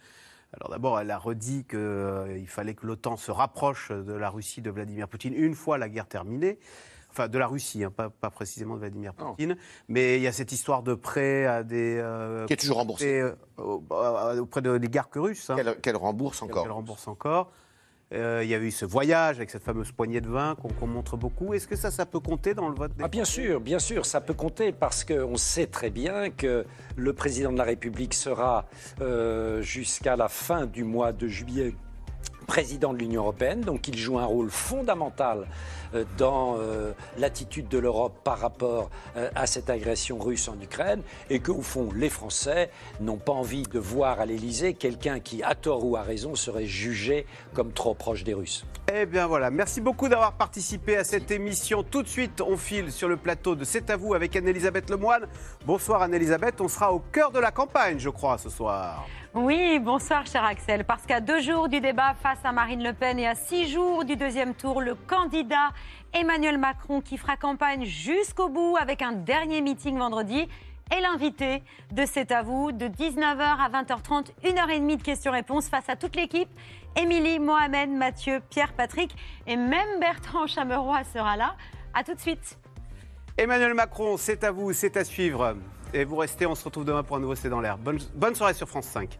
Alors d'abord, elle a redit qu'il fallait que l'OTAN se rapproche de la Russie de Vladimir Poutine une fois la guerre terminée. Enfin, de la Russie, hein, pas, pas précisément de Vladimir Poutine. Mais il y a cette histoire de prêt à des... euh, Qui est toujours remboursé. euh, au- euh, auprès de l'oligarque russe. hein. Qu'elle qu'elle rembourse encore. Qu'elle rembourse encore. Euh, il y a eu ce voyage avec cette fameuse poignée de vin qu'on qu'on montre beaucoup. Est-ce que ça, ça peut compter dans le vote des Ah, bien sûr, bien sûr, ça peut compter parce qu'on sait très bien que le président de la République sera euh, jusqu'à la fin du mois de juillet président de l'Union européenne, donc il joue un rôle fondamental euh, dans euh, l'attitude de l'Europe par rapport euh, à cette agression russe en Ukraine, et que, au fond, les Français n'ont pas envie de voir à l'Élysée quelqu'un qui, à tort ou à raison, serait jugé comme trop proche des Russes. Eh bien voilà, merci beaucoup d'avoir participé à cette émission. Tout de suite, on file sur le plateau de C'est à vous avec Anne-Elisabeth Lemoine. Bonsoir Anne-Elisabeth, on sera au cœur de la campagne, je crois, ce soir. Oui, bonsoir cher Axel. Parce qu'à deux jours du débat face à Marine Le Pen et à six jours du deuxième tour, le candidat Emmanuel Macron qui fera campagne jusqu'au bout avec un dernier meeting vendredi est l'invité de C'est à vous de 19h à 20h30, une heure et demie de questions-réponses face à toute l'équipe. Émilie, Mohamed, Mathieu, Pierre, Patrick et même Bertrand Chameroy sera là. À tout de suite. Emmanuel Macron, c'est à vous, c'est à suivre. Et vous restez, on se retrouve demain pour un nouveau C'est dans l'air. Bonne soirée sur France 5.